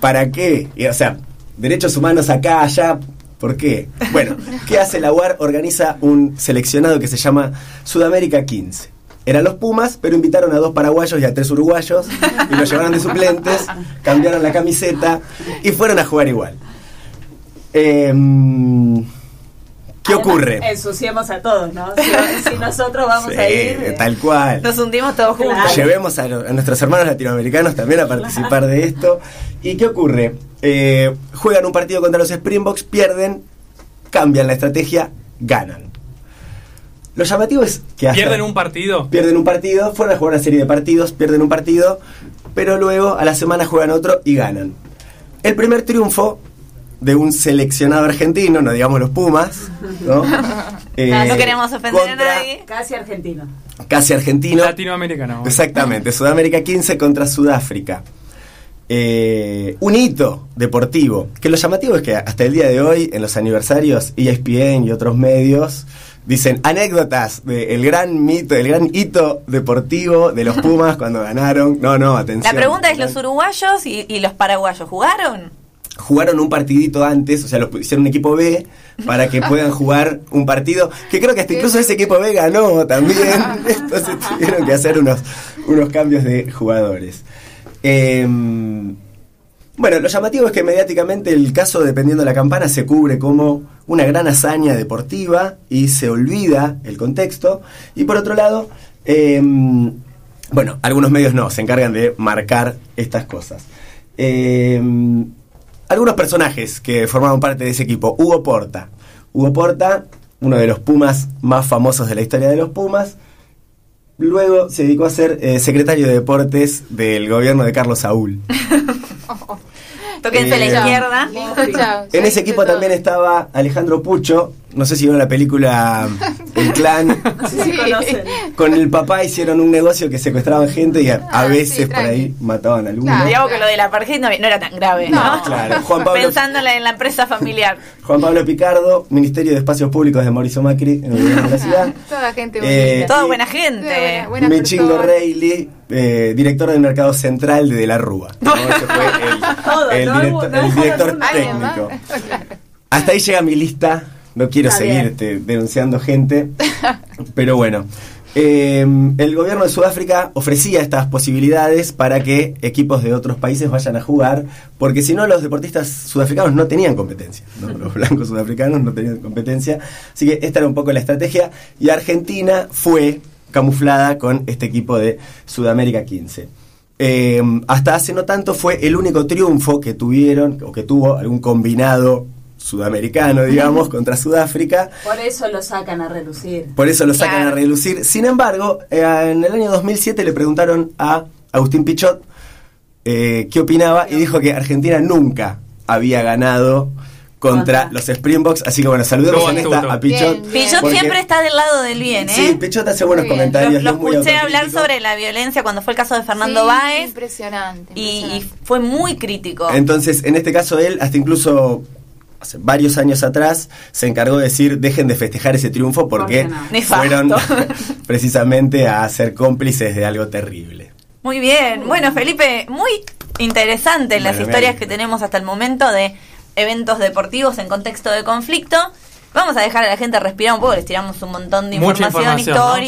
¿Para qué? Y, o sea, derechos humanos acá, allá, ¿Por qué? Bueno, ¿qué hace la UAR? Organiza un seleccionado que se llama Sudamérica 15. Eran los Pumas, pero invitaron a dos paraguayos y a tres uruguayos y los llevaron de suplentes, cambiaron la camiseta y fueron a jugar igual. Em, ¿Qué Además, ocurre? Ensuciemos a todos, ¿no? Si, si nosotros vamos Sí, a ir. eh, tal cual. Nos hundimos todos juntos. Claro. Llevemos a, a nuestros hermanos latinoamericanos también a participar de esto. ¿Y qué ocurre? Eh, juegan un partido contra los Springboks, pierden, cambian la estrategia, ganan. Lo llamativo es que hasta- ¿Pierden un partido? pierden un partido, fueron a jugar una serie de partidos, pierden un partido, pero luego a la semana juegan otro y ganan. El primer triunfo de un seleccionado argentino, no digamos los Pumas, ¿no? Eh, No, no queremos ofender a nadie. Casi argentino. Casi argentino. Latinoamericano. Exactamente, Sudamérica 15 contra Sudáfrica. Eh, un hito deportivo, que lo llamativo es que hasta el día de hoy, en los aniversarios, ESPN y otros medios dicen anécdotas del gran mito, el gran hito deportivo de los Pumas cuando ganaron. No, no, atención. La pregunta es, ¿los uruguayos y, y los paraguayos jugaron? Jugaron un partidito antes, o sea, lo hicieron un equipo B para que puedan jugar un partido, que creo que hasta incluso ese equipo B ganó también, entonces tuvieron que hacer unos, unos cambios de jugadores. Eh, bueno, lo llamativo es que mediáticamente el caso, dependiendo de la campana, se cubre como una gran hazaña deportiva y se olvida el contexto. Y por otro lado, eh, bueno, algunos medios no, se encargan de marcar estas cosas. Eh, algunos personajes que formaban parte de ese equipo. Hugo Porta. Hugo Porta, uno de los Pumas más famosos de la historia de los Pumas. Luego se dedicó a ser eh, secretario de deportes del gobierno de Carlos Saúl. Tóquense a la Eh, izquierda. Listo, chao. En ese equipo también estaba Alejandro Pucho. No sé si vieron la película El Clan. Sí. Con el papá hicieron un negocio que secuestraban gente y a, a Ah, veces sí, por ahí mataban a alguno. Claro. Digamos que lo de la apartheid no, no era tan grave, ¿no? No. Claro, Juan Pablo- Pensándola en la empresa familiar. Juan Pablo Picardo, Ministerio de Espacios Públicos de Mauricio Macri en el gobierno de la ciudad. Toda gente Eh. Toda buena gente. Buena- buena persona. Reilly, eh, director del mercado central de De la Rúa. ¿no? Ese fue el, Todo, el director, el director técnico. Hasta ahí llega mi lista. No quiero Está seguir bien. este, denunciando gente. Pero bueno. Eh, el gobierno de Sudáfrica ofrecía estas posibilidades para que equipos de otros países vayan a jugar, porque si no los deportistas sudafricanos no tenían competencia, ¿no? los blancos sudafricanos no tenían competencia, así que esta era un poco la estrategia y Argentina fue camuflada con este equipo de Sudamérica 15. Eh, hasta hace no tanto fue el único triunfo que tuvieron o que tuvo algún combinado sudamericano, digamos, contra Sudáfrica. Por eso lo sacan a relucir. Por eso lo sacan a relucir. Sin embargo, eh, en el año 2007 le preguntaron a Agustín Pichot eh, qué opinaba y dijo que Argentina nunca había ganado contra los Springboks. Así que bueno, saludemos Qué en esta astuto. a Pichot. Bien, bien. Pillot porque- siempre está del lado del bien, ¿eh? Sí, Pichot hace buenos bien. comentarios. Lo, y lo es muy escuché hablar sobre la violencia cuando fue el caso de Fernando Sí, Báez Impresionante. y, fue muy crítico. Entonces, en este caso, él, hasta incluso hace varios años atrás, se encargó de decir, dejen de festejar ese triunfo porque fueron precisamente a ser cómplices de algo terrible. Muy bien. Bueno, Felipe, muy interesante las Bueno, historias que tenemos hasta el momento de eventos deportivos en contexto de conflicto. Vamos a dejar a la gente respirar un poco, les tiramos un montón de información, ¿no?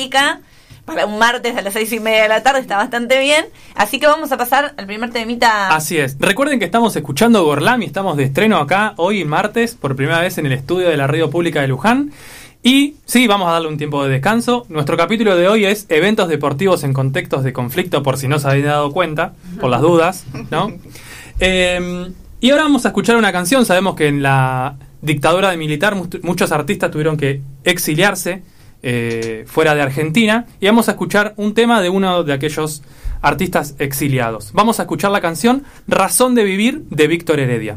Para un martes a las seis y media de la tarde está bastante bien. Así que vamos a pasar al primer temita. Así es. Recuerden que estamos escuchando Gorlami, estamos de estreno acá hoy martes, por primera vez en el estudio de la radio pública de Luján. Y sí, vamos a darle un tiempo de descanso. Nuestro capítulo de hoy es eventos deportivos en contextos de conflicto, por si no se habían dado cuenta, por las dudas, ¿no? Eh, y ahora vamos a escuchar una canción. Sabemos que en la dictadura de militar mu- muchos artistas tuvieron que exiliarse eh, fuera de Argentina. Y vamos a escuchar un tema de uno de aquellos artistas exiliados. Vamos a escuchar la canción Razón de Vivir de Víctor Heredia.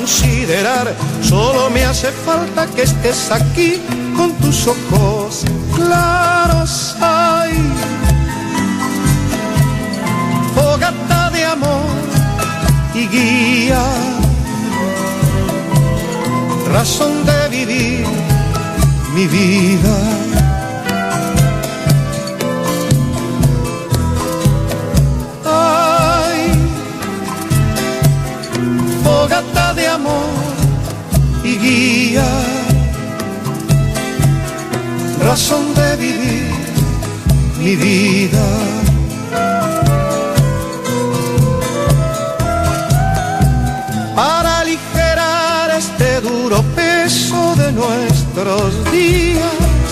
considerar, solo me hace falta que estés aquí con tus ojos claros. Hay fogata de amor y guía, razón de vivir mi vida. Amor y guía razón de vivir mi vida. Para aligerar este duro peso de nuestros días,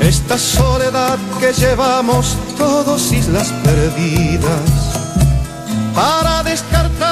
esta soledad que llevamos todos islas perdidas, para descartar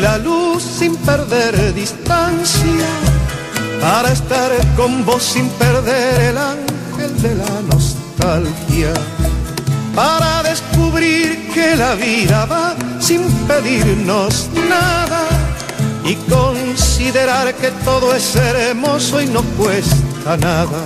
La luz sin perder distancia, para estar con vos sin perder el ángel de la nostalgia, para descubrir que la vida va sin pedirnos nada y considerar que todo es hermoso y no cuesta nada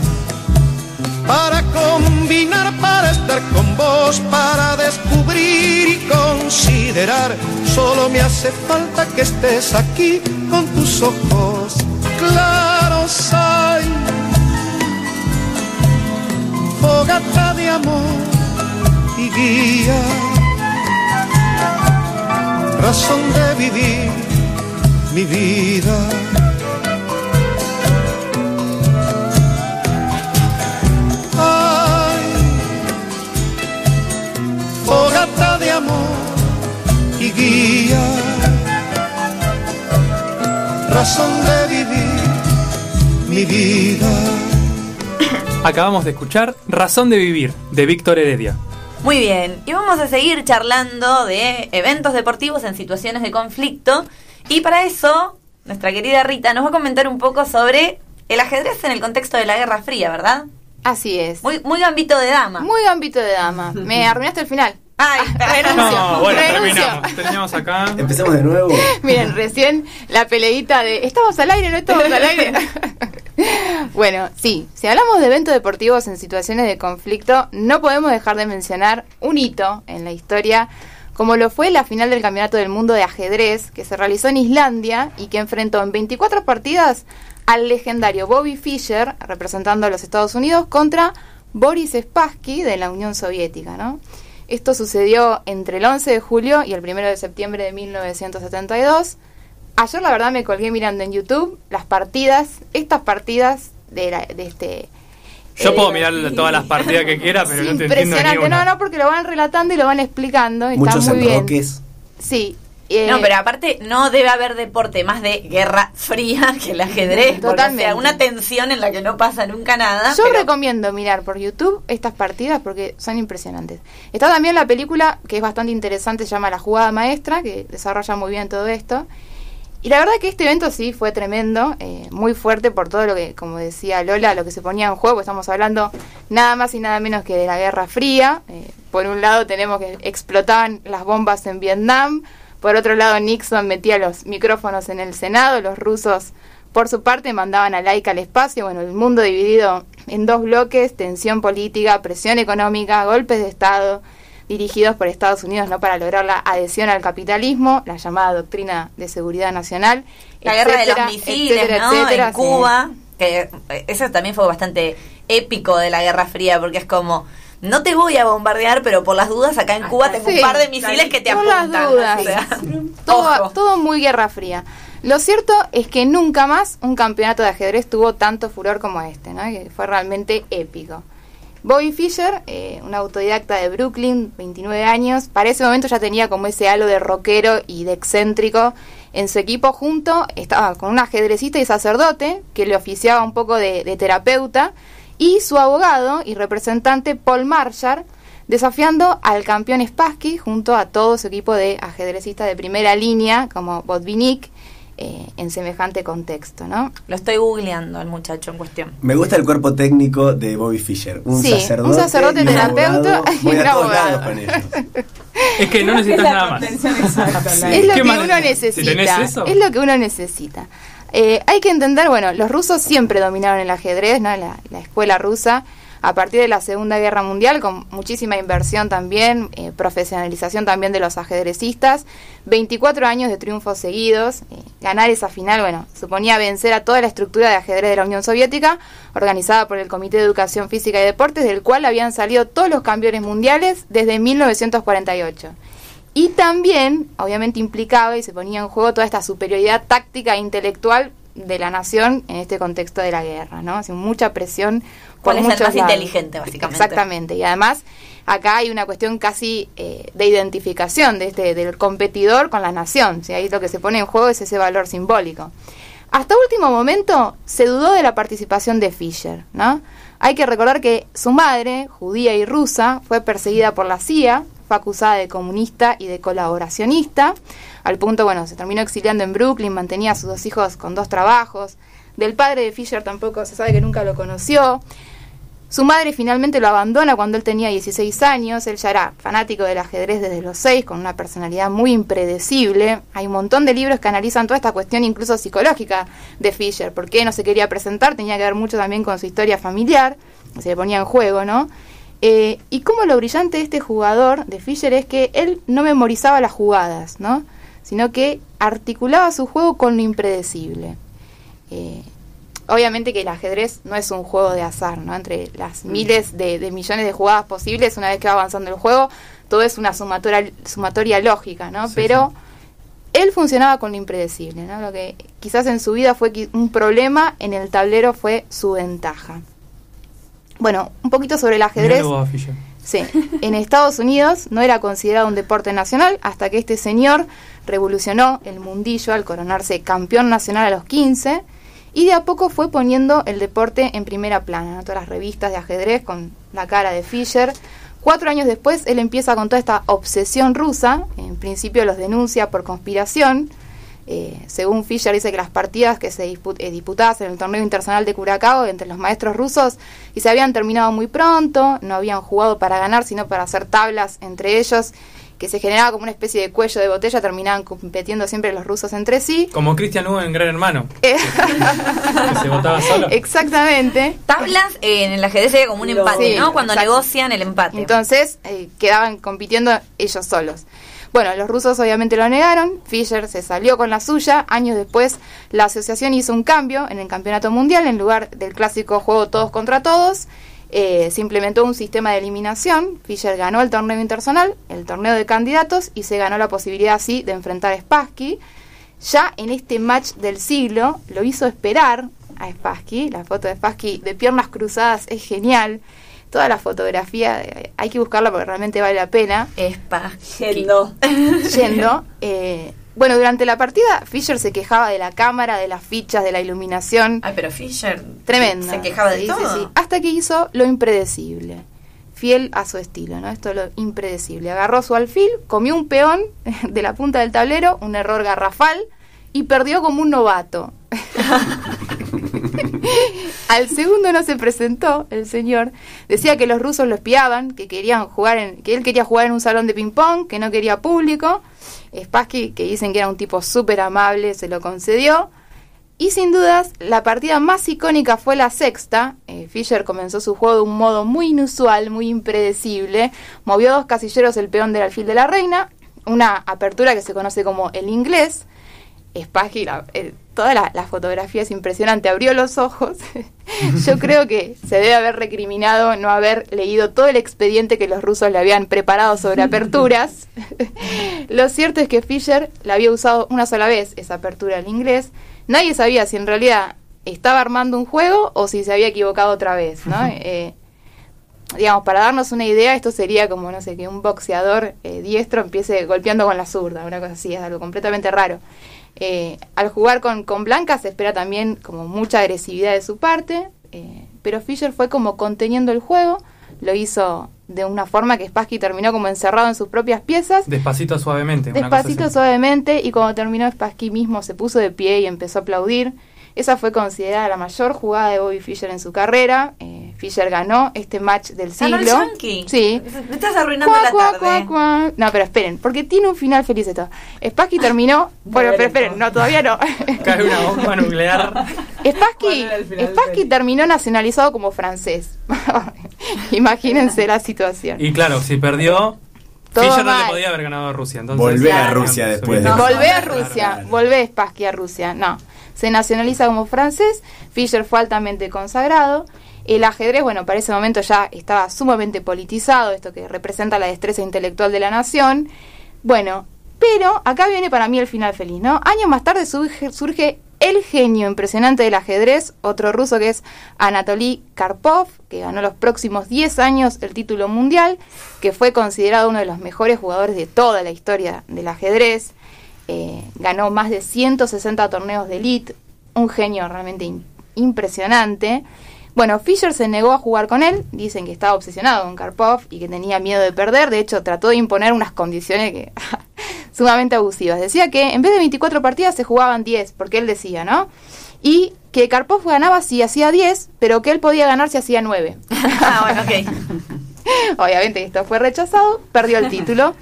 para combinar, para estar con vos, para descubrir y considerar. Solo me hace falta que estés aquí con tus ojos claros. Hay fogata de amor y guía, razón de vivir mi vida. Vida. Acabamos de escuchar Razón de Vivir, de Víctor Heredia. Muy bien, y vamos a seguir charlando de eventos deportivos en situaciones de conflicto. Y para eso, nuestra querida Rita nos va a comentar un poco sobre el ajedrez en el contexto de la Guerra Fría, ¿verdad? Así es. Muy, muy gambito de dama. Muy gambito de dama. Me arruinaste el final. Ay, renuncio. No, bueno, renuncio. terminamos. Terminamos acá. Empecemos de nuevo. Miren, recién la peleita de ¿estamos al aire? ¿No estamos al aire? bueno, sí, si hablamos de eventos deportivos en situaciones de conflicto, no podemos dejar de mencionar un hito en la historia, como lo fue la final del Campeonato del Mundo de Ajedrez, que se realizó en Islandia y que enfrentó en 24 partidas al legendario Bobby Fischer, representando a los Estados Unidos, contra Boris Spassky de la Unión Soviética, ¿no? Esto sucedió entre el 11 de julio y el 1 de septiembre de 1972. Ayer la verdad me colgué mirando en YouTube las partidas, estas partidas de, la- de este... Yo eh, puedo mirar todas las partidas que quiera, pero Sí, no te entiendo ni impresionante, una. no, no, porque lo van relatando y lo van explicando, está Muchos muy bien. Sí, Eh, No, pero aparte no debe haber deporte más de guerra fría que el ajedrez. porque, Totalmente. O sea, una tensión en la que no pasa nunca nada. Yo pero- recomiendo mirar por YouTube estas partidas porque son impresionantes. Está también la película que es bastante interesante, se llama La jugada maestra, que desarrolla muy bien todo esto. Y la verdad que este evento sí fue tremendo, eh, muy fuerte por todo lo que, como decía Lola, lo que se ponía en juego. Estamos hablando nada más y nada menos que de la Guerra Fría. Eh, por un lado tenemos que explotaban las bombas en Vietnam, por otro lado Nixon metía los micrófonos en el Senado, los rusos por su parte mandaban a Laika al espacio, bueno, el mundo dividido en dos bloques, tensión política, presión económica, golpes de Estado dirigidos por Estados Unidos no para lograr la adhesión al capitalismo, la llamada doctrina de seguridad nacional, La guerra de los misiles, etcétera, ¿no? etcétera, en sí. Cuba, que eh, eso también fue bastante épico de la Guerra Fría, porque es como, no te voy a bombardear, pero por las dudas acá en Cuba tengo Sí. un par de misiles que te Por las apuntan. dudas. o sea, todo, todo muy guerra fría. Lo cierto es que nunca más un campeonato de ajedrez tuvo tanto furor como este, ¿no? que fue realmente épico. Bobby Fischer, eh, un autodidacta de Brooklyn, 29 años, para ese momento ya tenía como ese halo de rockero y de excéntrico. En su equipo junto estaba con un ajedrecista y sacerdote que le oficiaba un poco de, de terapeuta y su abogado y representante Paul Marshall desafiando al campeón Spassky junto a todo su equipo de ajedrecistas de primera línea como Botvinnik eh, en semejante contexto, ¿no? Lo estoy googleando al muchacho en cuestión. Me gusta el cuerpo técnico de Bobby Fischer. Un Sí, sacerdote, un sacerdote y un terapeuta abogado. y un abogado. lados con ellos. Es que no necesitas nada más. Es lo ¿Qué que más uno necesita. eso. Es lo que uno necesita. Eh, hay que entender, bueno, los rusos siempre dominaron el ajedrez, ¿no? La, la escuela rusa, a partir de la Segunda Guerra Mundial, con muchísima inversión también, eh, profesionalización también de los ajedrecistas, 24 años de triunfos seguidos, eh, ganar esa final, bueno, suponía vencer a toda la estructura de ajedrez de la Unión Soviética, organizada por el Comité de Educación Física y Deportes, del cual habían salido todos los campeones mundiales desde 1948. Y también, obviamente, implicaba y se ponía en juego toda esta superioridad táctica e intelectual de la nación en este contexto de la guerra, ¿no? Así, mucha presión ¿Cuál es el más lados. inteligente, básicamente? Exactamente. Y además, acá hay una cuestión casi eh, de identificación de este, del competidor con la nación. ¿sí? Ahí lo que se pone en juego es ese valor simbólico. Hasta último momento se dudó de la participación de Fischer, ¿no? Hay que recordar que su madre, judía y rusa, fue perseguida por la CIA, fue acusada de comunista y de colaboracionista, al punto, bueno, se terminó exiliando en Brooklyn, mantenía a sus dos hijos con dos trabajos, del padre de Fischer tampoco se sabe que nunca lo conoció, su madre finalmente lo abandona cuando él tenía 16 años. Él ya era fanático del ajedrez desde los 6, con una personalidad muy impredecible. Hay un montón de libros que analizan toda esta cuestión, incluso psicológica, de Fischer. ¿Por qué no se quería presentar? Tenía que ver mucho también con su historia familiar. Se le ponía en juego, ¿no? Eh, y como lo brillante de este jugador, de Fischer, es que él no memorizaba las jugadas, ¿no? Sino que articulaba su juego con lo impredecible. Eh, obviamente que el ajedrez no es un juego de azar, ¿no? Entre las miles de, de millones de jugadas posibles, una vez que va avanzando el juego, todo es una sumatoria, sumatoria lógica, ¿no? Sí, Pero él funcionaba con lo impredecible, ¿no? Lo que quizás en su vida fue un problema, en el tablero fue su ventaja. Bueno, un poquito sobre el ajedrez. Sí, en Estados Unidos no era considerado un deporte nacional hasta que este señor revolucionó el mundillo al coronarse campeón nacional a los 15 y de a poco fue poniendo el deporte en primera plana, ¿no? todas las revistas de ajedrez con la cara de Fischer. Cuatro años después él empieza con toda esta obsesión rusa, en principio los denuncia por conspiración, eh, según Fischer dice que las partidas que se dispu- eh, disputadas en el torneo internacional de Curacao entre los maestros rusos y se habían terminado muy pronto, no habían jugado para ganar sino para hacer tablas entre ellos, que se generaba como una especie de cuello de botella, terminaban compitiendo siempre los rusos entre sí. Como Cristian Hugo en Gran Hermano, Eh, que se votaba solo. Exactamente. Tablas eh, en el ajedrez sería como un empate, Sí, ¿no? Cuando exacto. negocian el empate. Entonces eh, quedaban compitiendo ellos solos. Bueno, los rusos obviamente lo negaron, Fischer se salió con la suya, años después la asociación hizo un cambio en el campeonato mundial, en lugar del clásico juego todos contra todos, eh, se implementó un sistema de eliminación, Fischer ganó el torneo internacional, el torneo de candidatos y se ganó la posibilidad así de enfrentar a Spassky. Ya en este match del siglo lo hizo esperar a Spassky, la foto de Spassky de piernas cruzadas es genial, toda la fotografía eh, hay que buscarla porque realmente vale la pena Espa. Yendo. yendo. eh, bueno, durante la partida Fisher se quejaba de la cámara, de las fichas, de la iluminación. Ay, pero Fisher. Tremendo. Se quejaba de Sí, sí, todo. sí. Hasta que hizo lo impredecible. Fiel a su estilo, ¿no? Esto es lo impredecible. Agarró su alfil, comió un peón de la punta del tablero, un error garrafal, y perdió como un novato. Al segundo no se presentó el señor. Decía que los rusos lo espiaban, que querían jugar en, que él quería jugar en un salón de ping pong, que no quería público. Spassky, que dicen que era un tipo súper amable, se lo concedió. Y sin dudas, la partida más icónica fue la sexta. Eh, Fischer comenzó su juego de un modo muy inusual, muy impredecible. Movió dos casilleros el peón del alfil de la reina, una apertura que se conoce como el inglés. Spassky, la- eh, toda la, la fotografía es impresionante, abrió los ojos. Yo creo que se debe haber recriminado no haber leído todo el expediente que los rusos le habían preparado sobre aperturas. Lo cierto es que Fischer la había usado una sola vez, esa apertura en inglés. Nadie sabía si en realidad estaba armando un juego o si se había equivocado otra vez, ¿no? Eh, digamos, para darnos una idea, esto sería como, no sé, que un boxeador eh, diestro empiece golpeando con la zurda, una cosa así, es algo completamente raro. Eh, al jugar con, con Blanca se espera también como mucha agresividad de su parte, eh, pero Fischer fue como conteniendo el juego, lo hizo de una forma que Spassky terminó como encerrado en sus propias piezas, Despacito, suavemente. una cosa despacito, suavemente, y cuando terminó Spassky mismo se puso de pie y empezó a aplaudir. Esa fue considerada la mayor jugada de Bobby Fischer en su carrera. Eh, Fischer ganó este match del ¿Ganó siglo. el Yankee? Sí. Me estás arruinando Cuá, la cuá, tarde. cuá, cuá. No, pero esperen, porque tiene un final feliz esto. Spassky terminó. bueno, pero esperen, no, todavía no. Cae una bomba nuclear. Spassky, Spassky terminó nacionalizado como francés. Imagínense la situación. Y claro, si perdió, Todo Fischer no le podía haber ganado a Rusia. Entonces, Volvé a. Rusia después de No, Volvé a claro, Rusia, claro. volvé Spassky a Rusia. No, se nacionaliza como francés. Fischer fue altamente consagrado. El ajedrez, bueno, para ese momento ya estaba sumamente politizado, esto que representa la destreza intelectual de la nación. Bueno, pero acá viene para mí el final feliz, ¿no? Años más tarde surge, el genio impresionante del ajedrez, otro ruso que es Anatoly Karpov, que ganó los próximos 10 años el título mundial, que fue considerado uno de los mejores jugadores de toda la historia del ajedrez. Eh, ganó más de 160 torneos de elite, un genio realmente in- impresionante. Bueno, Fischer se negó a jugar con él, dicen que estaba obsesionado con Karpov y que tenía miedo de perder, de hecho trató de imponer unas condiciones que sumamente abusivas. Decía que en vez de 24 partidas se jugaban 10, porque él decía, ¿no? Y que Karpov ganaba si hacía 10, pero que él podía ganar si hacía 9. Ah, bueno, ok. Obviamente esto fue rechazado, perdió el título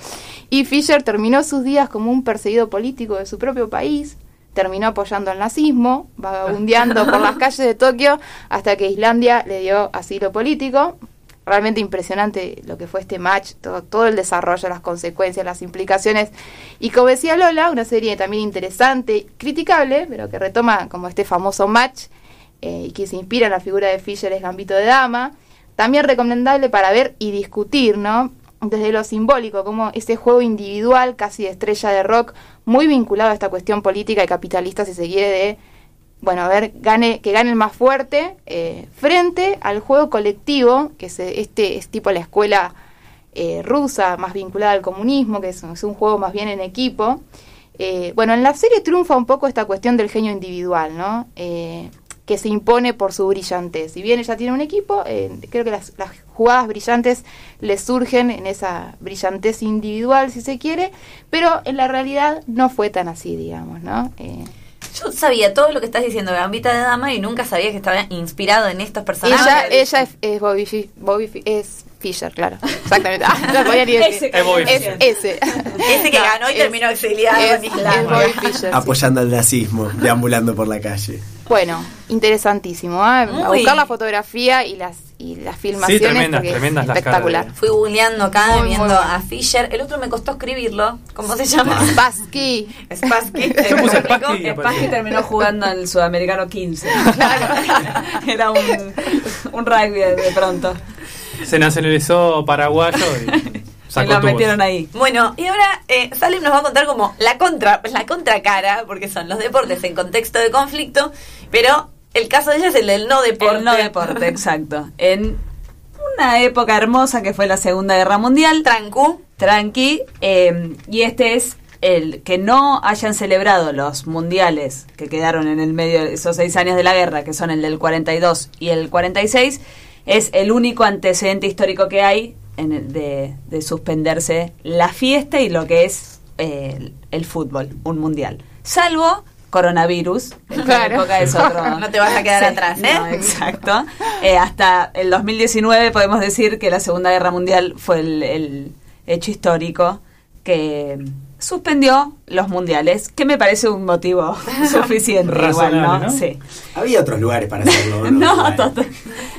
y Fischer terminó sus días como un perseguido político de su propio país, terminó apoyando al nazismo, vagabundeando por las calles de Tokio hasta que Islandia le dio asilo político. Realmente impresionante lo que fue este match, todo, todo el desarrollo, las consecuencias, las implicaciones. Y como decía Lola, una serie también interesante, criticable, pero que retoma como este famoso match eh, y que se inspira en la figura de Fischer es Gambito de Dama. También recomendable para ver y discutir, ¿no? Desde lo simbólico, como ese juego individual, casi de estrella de rock, muy vinculado a esta cuestión política y capitalista, si se quiere, de, bueno, a ver, gane, que gane el más fuerte, eh, frente al juego colectivo, que es este es tipo la escuela eh, rusa, más vinculada al comunismo, que es, un juego más bien en equipo. Eh, bueno, en la serie triunfa un poco esta cuestión del genio individual, ¿no? Que se impone por su brillantez. Si bien ella tiene un equipo, creo que las, las jugadas brillantes le surgen en esa brillantez individual, si se quiere, pero en la realidad no fue tan así, digamos, ¿no? Eh, Yo sabía todo lo que estás diciendo de Gambita de Dama y nunca sabía que estaba inspirado en estos personajes. ella ella es, es Bobby, Bobby es Fisher, claro. Exactamente. Ah, no podía ni decir. Ese Es Es ese. Ese que No, ganó y es- terminó exiliado es- en es Islandia. Fischer, sí. Apoyando al nazismo, deambulando por la calle. Bueno, interesantísimo. ¿eh? A Muy. buscar la fotografía y las y las filmaciones. tremendas, porque es tremendas las espectacular. caras Fui googleando acá, Muy, muy viendo bueno. a Fisher. El otro me costó escribirlo. ¿Cómo se llama? Spassky. Spassky. Yo. Spassky Spassky terminó jugando el Sudamericano 15. Era un, un rugby de pronto. Se nacionalizó paraguayo y Se sacó lo tubos. metieron ahí. Bueno, y ahora eh, Salim nos va a contar como la contra, la contracara, porque son los deportes en contexto de conflicto, pero el caso de ella es el del no deporte. El no deporte, exacto. En una época hermosa que fue la Segunda Guerra Mundial. Trancu. Tranqui. eh, y este es el que no hayan celebrado los mundiales que quedaron en el medio de esos seis años de la guerra, que son el del 42 y el 46, es el único antecedente histórico que hay en el de, de suspenderse la fiesta y lo que es eh, el, el fútbol, un mundial. Salvo coronavirus, Claro. época es otro. No te vas a quedar atrás, ¿eh? no, exacto. Eh, hasta el 2019 podemos decir que la Segunda Guerra Mundial fue el, el hecho histórico que suspendió los mundiales, que me parece un motivo suficiente igual, ¿no? ¿no? Sí. Había otros lugares para hacerlo. ¿no? No,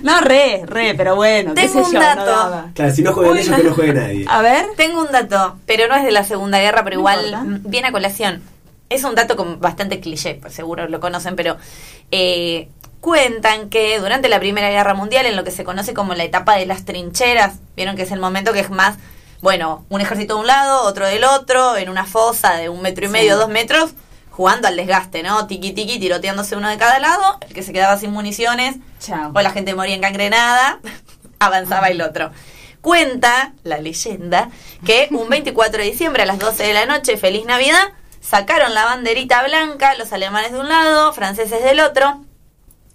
no, re, re, pero bueno, qué Tengo sé un yo, no dato. daba. Claro, si no juegan ellos, que no juegue nadie. A ver, Tengo un dato, pero no es de la Segunda Guerra, pero No igual importa. mm, viene a colación. Es un dato con bastante cliché, pues seguro lo conocen, pero eh, cuentan que durante la Primera Guerra Mundial, en lo que se conoce como la etapa de las trincheras, vieron que es el momento que es más, bueno, un ejército de un lado, otro del otro, en una fosa de un metro y Sí. medio, dos metros, jugando al desgaste, ¿no? Tiki tiki, tiroteándose uno de cada lado, el que se quedaba sin municiones, chao. o la gente moría encangrenada, avanzaba el otro. Cuenta la leyenda que un 24 de diciembre a las 12 de la noche, feliz Navidad, sacaron la banderita blanca, los alemanes de un lado, franceses del otro,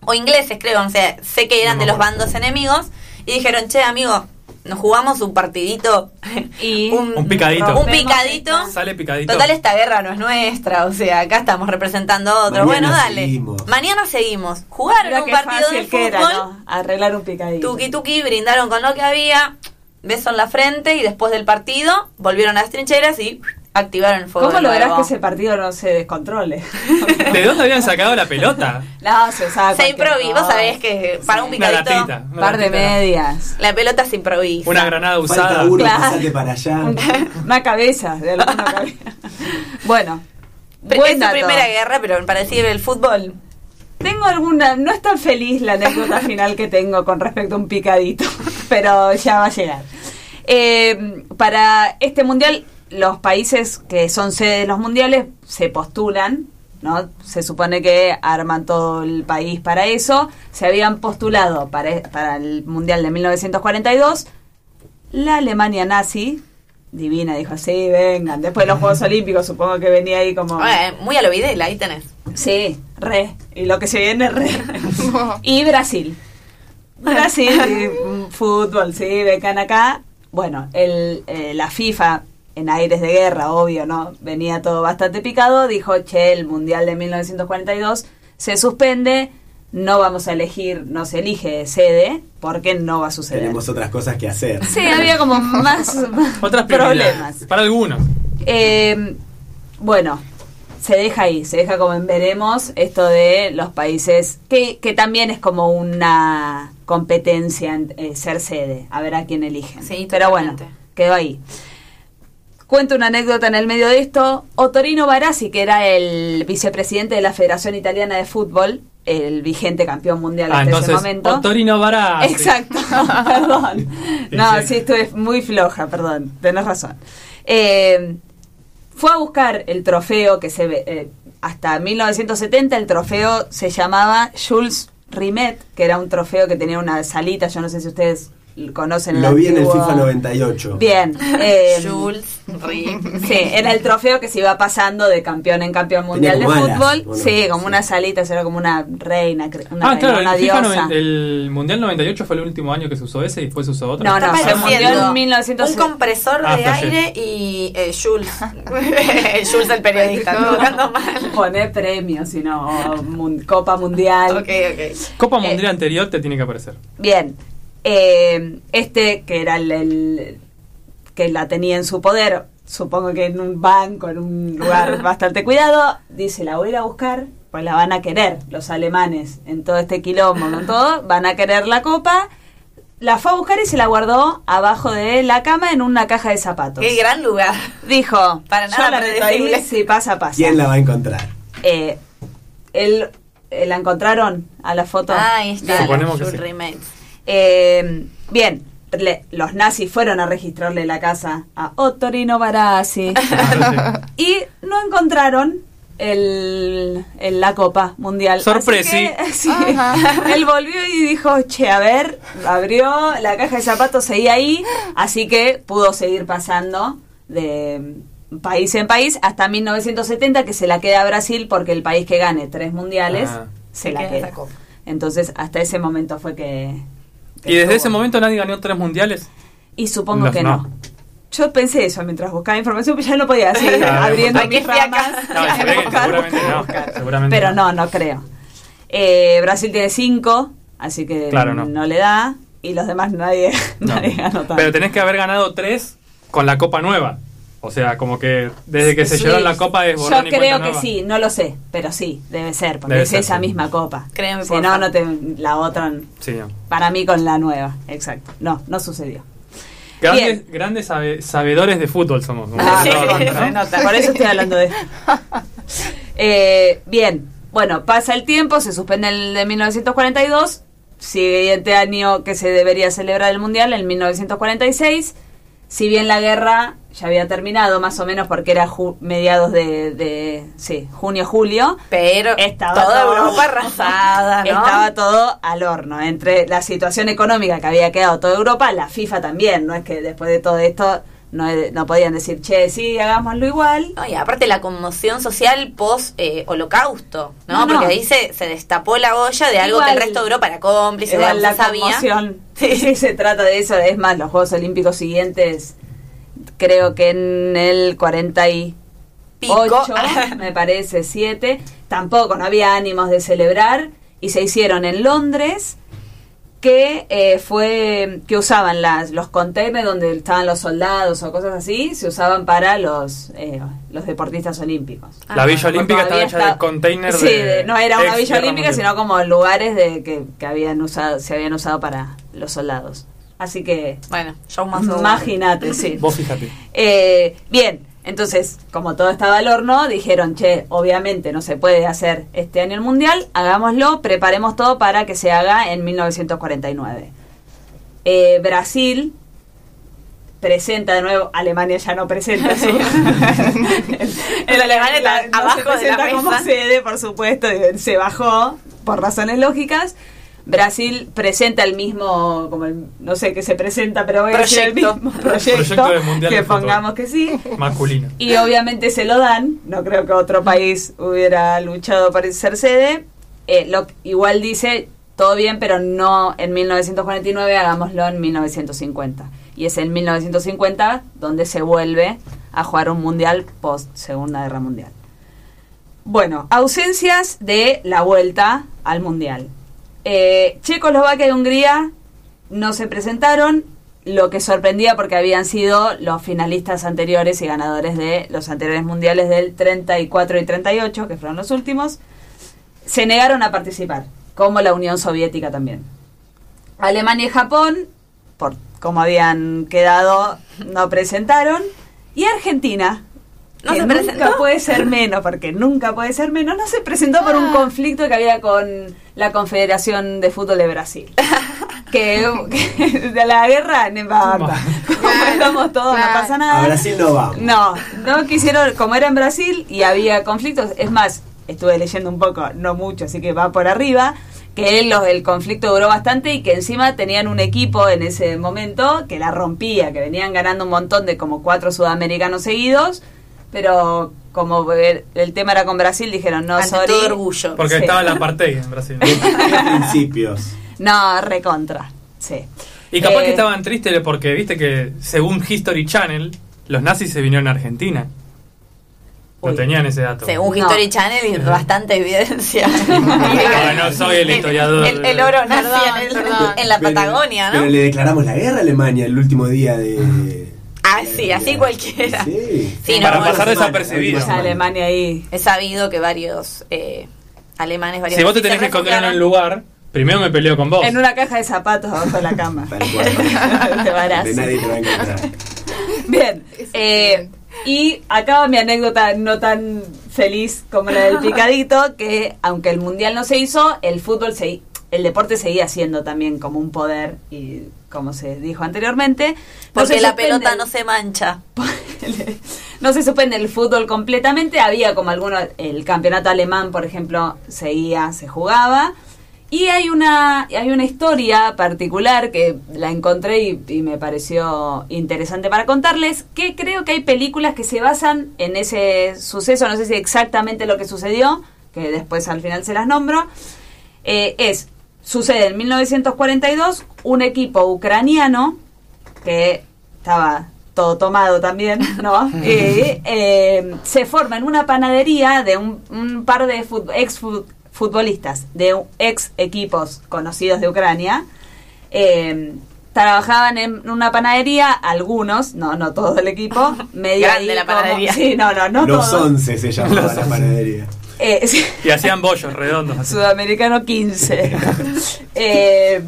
o ingleses creo, o sea, sé que eran de los bandos enemigos, y dijeron, che amigo, nos jugamos un partidito, Y Un picadito. un picadito. Sale picadito. Total, esta guerra no es nuestra, o sea, acá estamos representando a otros. Mañana bueno, dale. seguimos. Mañana seguimos. Jugaron Mira un partido de fútbol. que era, ¿no? Arreglar un picadito. Tuki tuki, brindaron con lo que había, beso en la frente y después del partido volvieron a las trincheras y activaron el fuego. ¿Cómo lográs que ese partido no se descontrole? ¿De dónde habían sacado la pelota? no, se usaba Se improvisa, vos sabés que para un Una picadito latita. Un una par de latita. medias. la pelota se improvisa. Una granada Falta usada. uno Claro. que para allá. Un- Una cabeza, de alguna cabeza. Bueno, es dato. primera guerra, pero para decir el fútbol. Tengo alguna, no es tan feliz la anécdota final que tengo con respecto a un picadito, pero ya va a llegar. Eh, para este mundial, los países que son sede de los mundiales se postulan, ¿no? Se supone que arman todo el país para eso. Se habían postulado para, para el mundial de 1942 la Alemania nazi. Divina dijo, sí, vengan. Después de los Juegos Olímpicos, supongo que venía ahí como... Eh, muy a lo Videla, ahí tenés. Sí, re. Y lo que se viene, re. y Brasil. Brasil, y, fútbol, sí, becan acá. Bueno, el, eh, la FIFA, en aires de guerra, obvio, ¿no? Venía todo bastante picado. Dijo, che, el Mundial de 1942 se suspende. No vamos a elegir, no se elige sede, porque no va a suceder. Tenemos otras cosas que hacer. Sí, había como más, más Otras problemas. Para algunos. Eh, bueno, se deja ahí, se deja como en veremos esto de los países, que, que también es como una competencia en eh, ser sede, a ver a quién eligen. Sí, Pero bueno, quedó ahí. Cuento una anécdota en el medio de esto. Otorino Barassi, que era el vicepresidente de la Federación Italiana de Fútbol, el vigente campeón mundial Ah, hasta ese momento. Torino Vara. Exacto, perdón. No, Sí. sí, estuve muy floja, perdón, tenés razón. Eh, fue a buscar el trofeo que se ve, eh, hasta 1970 el trofeo se llamaba Jules Rimet, que era un trofeo que tenía una salita, yo no sé si ustedes conocen Lo vi en el FIFA 98. Bien. eh, Jules, Rick. Sí, era el trofeo que se iba pasando de campeón en campeón mundial de alas, fútbol. ¿o no? sí, como Sí. unas alitas, era como una reina, una, Ah, reina, claro, una el, diosa. el Mundial 98 fue el último año que se usó ese y después se usó otro. No, no, Está se en 1900. Un compresor Ah, de aire y eh, Jules. Jules el periodista, buscando mal. Poner premios, sino mun- Copa Mundial. Ok, ok. Copa Eh, Mundial anterior te tiene que aparecer. Bien. Eh, este, que era el, el- que la tenía en su poder, supongo que en un banco, en un lugar bastante cuidado, dice, la voy a ir a buscar, pues la van a querer los alemanes en todo este quilombo, con todo, van a querer la copa. La fue a buscar y se la guardó abajo de la cama en una caja de zapatos. Qué gran lugar. Dijo, Para yo nada la meto ahí, predecible. si pasa, pasa. ¿Quién la va a encontrar? Eh, él, eh, ¿La encontraron a la foto? Ah, ahí está. Suponemos que sí. Eh, bien, le- los nazis fueron a registrarle la casa a Ottorino Barassi y no encontraron el, el- la Copa Mundial. Que, sí, él volvió y dijo, che, a ver, abrió la caja de zapatos, seguía ahí, así que pudo seguir pasando de, país en país hasta 1970 que se la queda a Brasil porque el país que gane tres mundiales Ah. se la queda. Entonces hasta ese momento fue que... que ¿Y desde ese momento nadie ganó tres mundiales? Y supongo Los que no. no. Yo pensé eso mientras buscaba información, pero ya no podía seguir Ah, abriendo mis ramas. No, se que seguramente no. Seguramente Pero no, no creo. Eh, Brasil tiene cinco, así que Claro, no. le da. Y los demás nadie, nadie ganó tanto. Pero tenés que haber ganado tres con la copa nueva. O sea, como que desde que se Sí. llevaron la copa es Yo borrón y creo que nueva. sí, no lo sé, pero sí, debe ser, porque Debe es ser, esa sí. misma copa. Créeme, si por no, no te, la otra, Sí, para mí con la nueva, exacto. No, no sucedió. Grandes, grandes sabe- sabedores de fútbol somos. como Ah, por eso estoy hablando de Eh, bien, bueno, pasa el tiempo, se suspende el de 1942, siguiente año que se debería celebrar el Mundial, en 1946. Si bien la guerra ya había terminado, más o menos porque era ju- mediados de, de sí, junio-julio, Pero Estaba toda todo- Europa arrasada, ¿no? estaba todo al horno. Entre la situación económica que había quedado toda Europa, la FIFA también. No es que después de todo esto no, no podían decir, che, sí, hagámoslo igual. No, y aparte la conmoción social post eh, holocausto, ¿no? No. Porque ahí se, se destapó la olla de algo Igual- que el resto de Europa era cómplice, Igual digamos, la sabía. conmoción. Sí. Sí, se trata de eso. Es más, los Juegos Olímpicos siguientes, creo que en el 48, Pico. me parece, 7, tampoco, no había ánimos de celebrar y se hicieron en Londres que eh, fue que usaban las los containers donde estaban los soldados o cosas así se usaban para los eh, los deportistas olímpicos. La Villa Olímpica estaba hecha está- de container sí, de no era una villa olímpica sino como lugares de que, que habían usado se habían usado para los soldados. Así que Bueno, más imagínate sí. Vos fíjate. eh, bien, entonces, como todo estaba al horno, dijeron, che, obviamente no se puede hacer este año el Mundial, hagámoslo, preparemos todo para que se haga en 1949. Eh, Brasil presenta de nuevo, Alemania ya no presenta su... El alemán está no abajo se de la presenta como sede, por supuesto, se bajó por razones lógicas. Brasil presenta el mismo, como el- no sé qué se presenta, pero voy a decir el Proyecto. mismo proyecto, Proyecto que pongamos que sí. Masculino. Y obviamente se lo dan, no creo que otro país hubiera luchado por ser sede. Eh, lo, igual dice, todo bien, pero no en 1949, hagámoslo en 1950. Y es en 1950 donde se vuelve a jugar un mundial post Segunda Guerra Mundial. Bueno, ausencias de la vuelta al mundial. Eh, Checoslovaquia y Hungría no se presentaron, lo que sorprendía porque habían sido los finalistas anteriores y ganadores de los anteriores mundiales del 34 y 38, que fueron los últimos, se negaron a participar, como la Unión Soviética también. Alemania y Japón, por cómo habían quedado, no presentaron, y Argentina, ¿No que se nunca presentó? puede ser menos, porque nunca puede ser menos, no se presentó por un conflicto que había con la Confederación de Fútbol de Brasil. que, que de la guerra. Como estamos todos, no pasa nada. A Brasil no vamos. No, no quisieron, como era en Brasil y había conflictos, es más, estuve leyendo un poco, no mucho, así que va por arriba, que él, los- el conflicto duró bastante y que encima tenían un equipo en ese momento que la rompía, que venían ganando un montón de como cuatro sudamericanos seguidos, pero como el, el tema era con Brasil, dijeron, no, Ante sorry. todo orgullo. Porque Sí. estaba la apartheid en Brasil. principios. No, recontra, sí. Y capaz Eh, que estaban tristes porque viste que según History Channel, los nazis se vinieron a Argentina. No tenían ese dato. Según No. History Channel y bastante evidencia. No, no soy el historiador. El, el oro nazi en, la Pero- Patagonia, ¿no? Pero le declaramos la guerra a Alemania el último día de. Ah, sí, así cualquiera. Sí. Sí, Para no, pasar desapercibido. semana. Alemania ahí. He sabido que varios eh, alemanes, varios Si vos te tenés que esconder en un lugar, primero me peleo con vos. En una caja de zapatos abajo de la cama. Te. De nadie te va a encontrar. Bien, eh, y acaba mi anécdota no tan feliz como la del picadito, que aunque el mundial no se hizo, el fútbol se, el deporte seguía siendo también como un poder y como se dijo anteriormente, Porque la pelota el- no se mancha. no se suspende el fútbol completamente, había como algunos, el campeonato alemán, por ejemplo, seguía, se jugaba, Y hay una, hay una historia particular que la encontré y, y me pareció interesante para contarles, que creo que hay películas que se basan en ese suceso, no sé si exactamente lo que sucedió, que después al final se las nombro. Eh, es, sucede en 1942, un equipo ucraniano que estaba todo tomado también, ¿no? Eh, eh, se forma en una panadería de un, un par de fut- ex fu- futbolistas de ex equipos conocidos de Ucrania. Eh, trabajaban en una panadería, algunos, no, no todo el equipo, medio Grande la como- panadería. sí, no, no, no Los todo. 11 se llamaba la panadería. Eh. Y hacían bollos redondos. Sudamericano 15. Eh,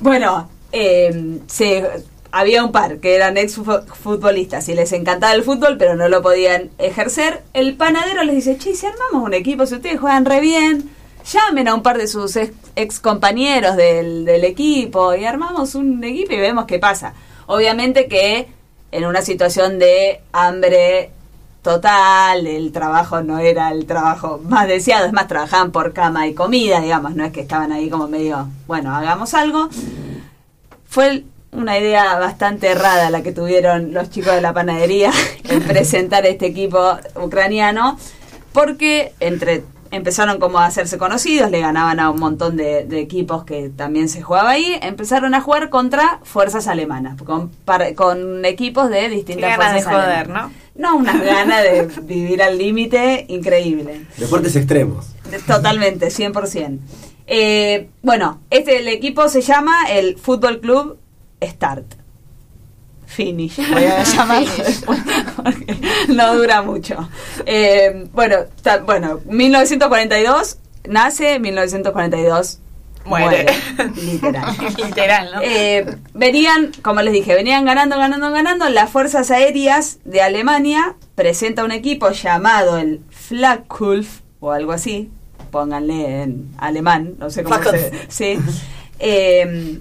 bueno, eh, se, había un par que eran ex fu- futbolistas y les encantaba el fútbol, pero no lo podían ejercer. El panadero les dice, che, si armamos un equipo, si ustedes juegan re bien, llamen a un par de sus ex, ex compañeros del, del equipo y armamos un equipo y vemos qué pasa. Obviamente que en una situación de hambre total, el trabajo no era el trabajo más deseado, es más, trabajaban por cama y comida, digamos, no es que estaban ahí como medio, bueno, hagamos algo. Fue una idea bastante errada la que tuvieron los chicos de la panadería en presentar este equipo ucraniano, porque entre empezaron como a hacerse conocidos, le ganaban a un montón de, de equipos que también se jugaba ahí, empezaron a jugar contra fuerzas alemanas, con, par- con equipos de Qué distintas ganas de joder, alemanas. ¿no? No, unas ganas de vivir al límite increíble. Deportes extremos. Totalmente, 100%. Eh, bueno, este el equipo se llama el Fútbol Club Start. Finish, voy a llamarlo después, porque no dura mucho. Eh, bueno, ta- bueno, 1942 nace, 1942 Muere. muere, literal. Literal, ¿no? Eh, venían, como les dije, venían ganando, ganando, ganando. Las fuerzas aéreas de Alemania presenta un equipo llamado el Flakkulf o algo así. Pónganle en alemán, no sé cómo se. Sí. Eh,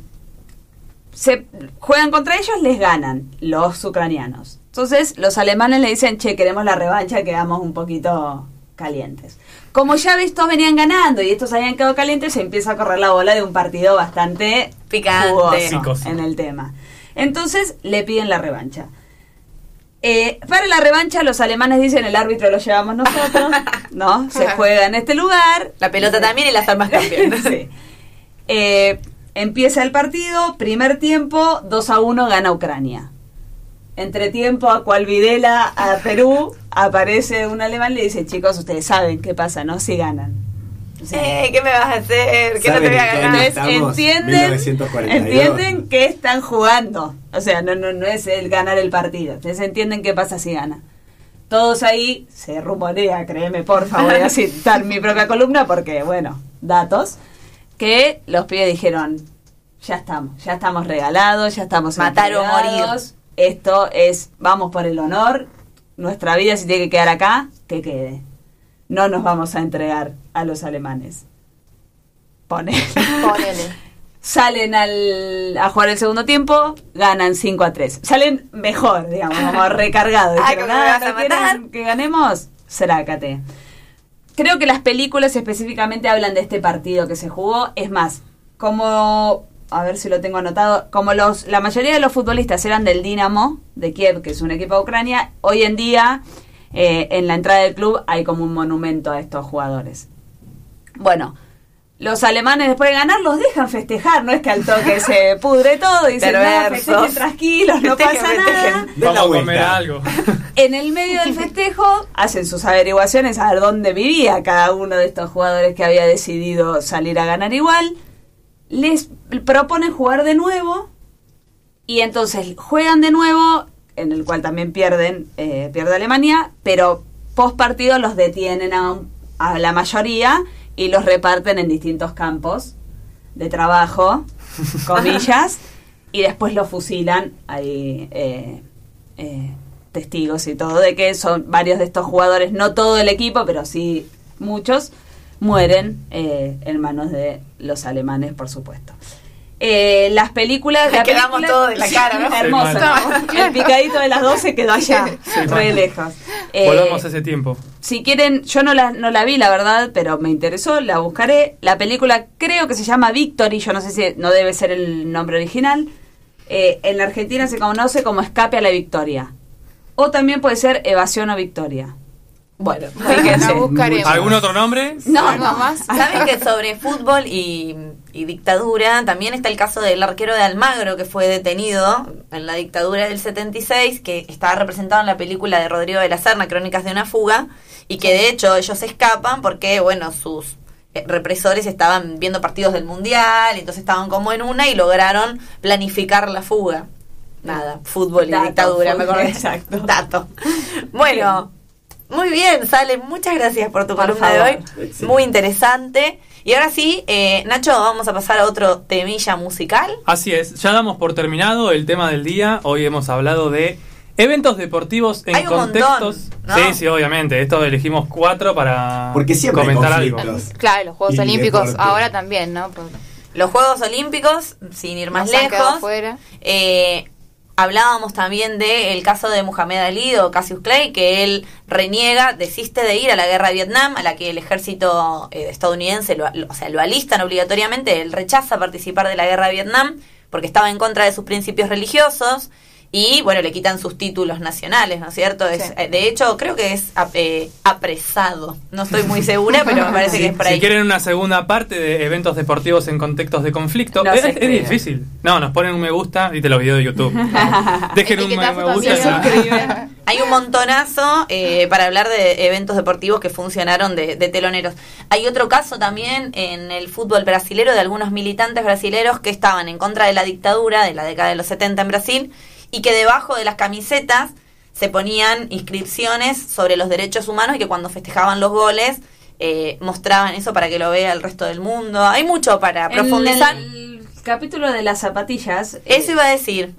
se juegan contra ellos, les ganan los ucranianos. Entonces los alemanes le dicen, che, queremos la revancha, quedamos un poquito calientes. Como ya estos venían ganando y estos habían quedado calientes, se empieza a correr la bola de un partido bastante Picante. jugoso en el tema. Entonces le piden la revancha. Eh, para la revancha los alemanes dicen el árbitro lo llevamos nosotros, ¿no? Se juega en este lugar. La pelota también y las armas también. Sí. Eh, empieza el partido, primer tiempo, 2 a 1 gana Ucrania. Entre tiempo, a cual Videla, a Perú, aparece un alemán y le dice, chicos, ustedes saben qué pasa, ¿no? Si ganan. O sea, Eh, ¿Qué me vas a hacer? ¿Qué no te ¿Saben voy a ganar? año entonces estamos? entienden, 1942. entienden que están jugando. O sea, no, no, no es el ganar el partido. Ustedes entienden qué pasa si gana. Todos ahí se rumorea, créeme, por favor, voy a citar mi propia columna porque, bueno, datos, que los pibes dijeron, ya estamos, ya estamos regalados, ya estamos Matar o entregados, Esto es, vamos por el honor, nuestra vida si tiene que quedar acá, que quede. No nos vamos a entregar a los alemanes. Pone. Ponele. Salen al, a jugar el segundo tiempo, ganan 5 a 3. Salen mejor, digamos, como recargados. Ah, Dijeron, ¿cómo me "Ah, vas a ¿no quieren matar?" que ganemos? Srácate. Creo que las películas específicamente hablan de este partido que se jugó. Es más, como, a ver si lo tengo anotado, como los, la mayoría de los futbolistas eran del Dinamo de Kiev, que es un equipo de Ucrania, hoy en día eh, en la entrada del club hay como un monumento a estos jugadores. Bueno, los alemanes después de ganar los dejan festejar, no es que al toque se pudre todo, dicen, no, Perversos. festejen tranquilos, no Festejen, pasa nada. Vamos a comer algo. En el medio del festejo hacen sus averiguaciones a ver dónde vivía cada uno de estos jugadores que había decidido salir a ganar igual. Les proponen jugar de nuevo y entonces juegan de nuevo, en el cual también pierden, eh, pierde Alemania, pero post partido los detienen a, un- a la mayoría y los reparten en distintos campos de trabajo, comillas, y después los fusilan. Hay eh, eh, testigos y todo de que son varios de estos jugadores, no todo el equipo, pero sí muchos, mueren eh, en manos de los alemanes, por supuesto. Eh, las películas... la Quedamos película- todos de la cara, ¿no? Hermoso. Sí, ¿no? El picadito de las 12 quedó allá, re lejos. Eh, Volvamos a ese tiempo. si quieren, yo no la, no la vi, la verdad, pero me interesó, la buscaré. La película creo que se llama Victory, yo no sé si no debe ser el nombre original. Eh, en la Argentina se conoce como Escape a la Victoria. O también puede ser Evasión o Victoria. Bueno, Fíjense. Buscaremos. ¿Algún otro nombre? No, no más. Saben que sobre fútbol y, y dictadura también está el caso del arquero de Almagro que fue detenido en la dictadura del 76, que estaba representado en la película de Rodrigo de la Serna, Crónicas de una fuga, y que de hecho ellos escapan porque, bueno, sus eh, represores estaban viendo partidos del mundial, y entonces estaban como en una y lograron planificar la fuga. Nada, fútbol y Dato, dictadura, me acordé. exacto. Dato. Bueno, muy bien, Sale, muchas gracias por tu Por columna de hoy. Muy interesante. Y ahora sí, eh, Nacho, vamos a pasar a otro temilla musical. Así es, ya damos por terminado el tema del día. Hoy hemos hablado de eventos deportivos en Hay un contextos. montón, ¿no? Sí, sí, obviamente. Esto elegimos cuatro para Porque siempre hay comentar algo. Claro, los Juegos Y Olímpicos deporte. ahora también, ¿no? Los Juegos Olímpicos, sin ir más nos lejos. Eh, hablábamos también del caso de Muhammad Ali o Cassius Clay, que él reniega, desiste de ir a la guerra de Vietnam, a la que el ejército eh, estadounidense lo, lo- o sea, lo alistan obligatoriamente. Él rechaza participar de la guerra de Vietnam porque estaba en contra de sus principios religiosos. Y bueno, le quitan sus títulos nacionales, ¿no es cierto? Es, Sí. eh, de hecho, creo que es ap- eh, apresado. No estoy muy segura, pero me parece que es por ahí. Si quieren una segunda parte de eventos deportivos en contextos de conflicto, es, difícil. No, nos ponen un me gusta y te los videos de YouTube. Dejen un me, gusta. Hay un montonazo eh, para hablar de eventos deportivos que funcionaron de, de teloneros. Hay otro caso también en el fútbol brasilero de algunos militantes brasileros que estaban en contra de la dictadura de la década de los 70 en Brasil y que debajo de las camisetas se ponían inscripciones sobre los derechos humanos y que cuando festejaban los goles eh, mostraban eso para que lo vea el resto del mundo. Hay mucho para profundizar. En el capítulo de las zapatillas. Eso iba a decir.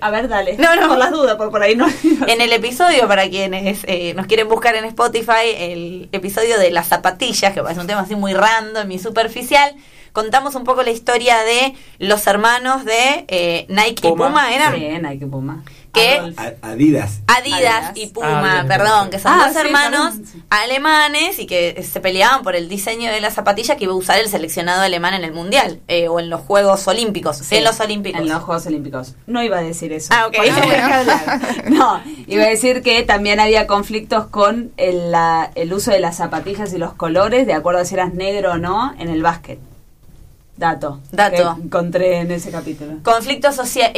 A ver, dale. No, no. Por las dudas, por, por ahí no. En el episodio, para quienes eh, nos quieren buscar en Spotify, el episodio de las zapatillas, que es un tema así muy random y superficial, contamos un poco la historia de los hermanos de eh, Nike Puma. y Puma, ¿eran? Sí, Nike Puma. ¿Qué? Adolf. A- Adidas. Adidas, Adidas. y Puma, Ah, perdón, que son Ah, dos sí, hermanos alemanes y que se peleaban por el diseño de la zapatilla que iba a usar el seleccionado alemán en el Mundial eh, o en los Juegos Olímpicos. Sí, en los Olímpicos. En los Juegos Olímpicos. No iba a decir eso. Ah, ok. Por eso voy a hablar. No, iba a decir que también había conflictos con el, la- el uso de las zapatillas y los colores, de acuerdo a si eras negro o no, en el básquet. Dato. Dato. Que encontré en ese capítulo. Conflictos sociales,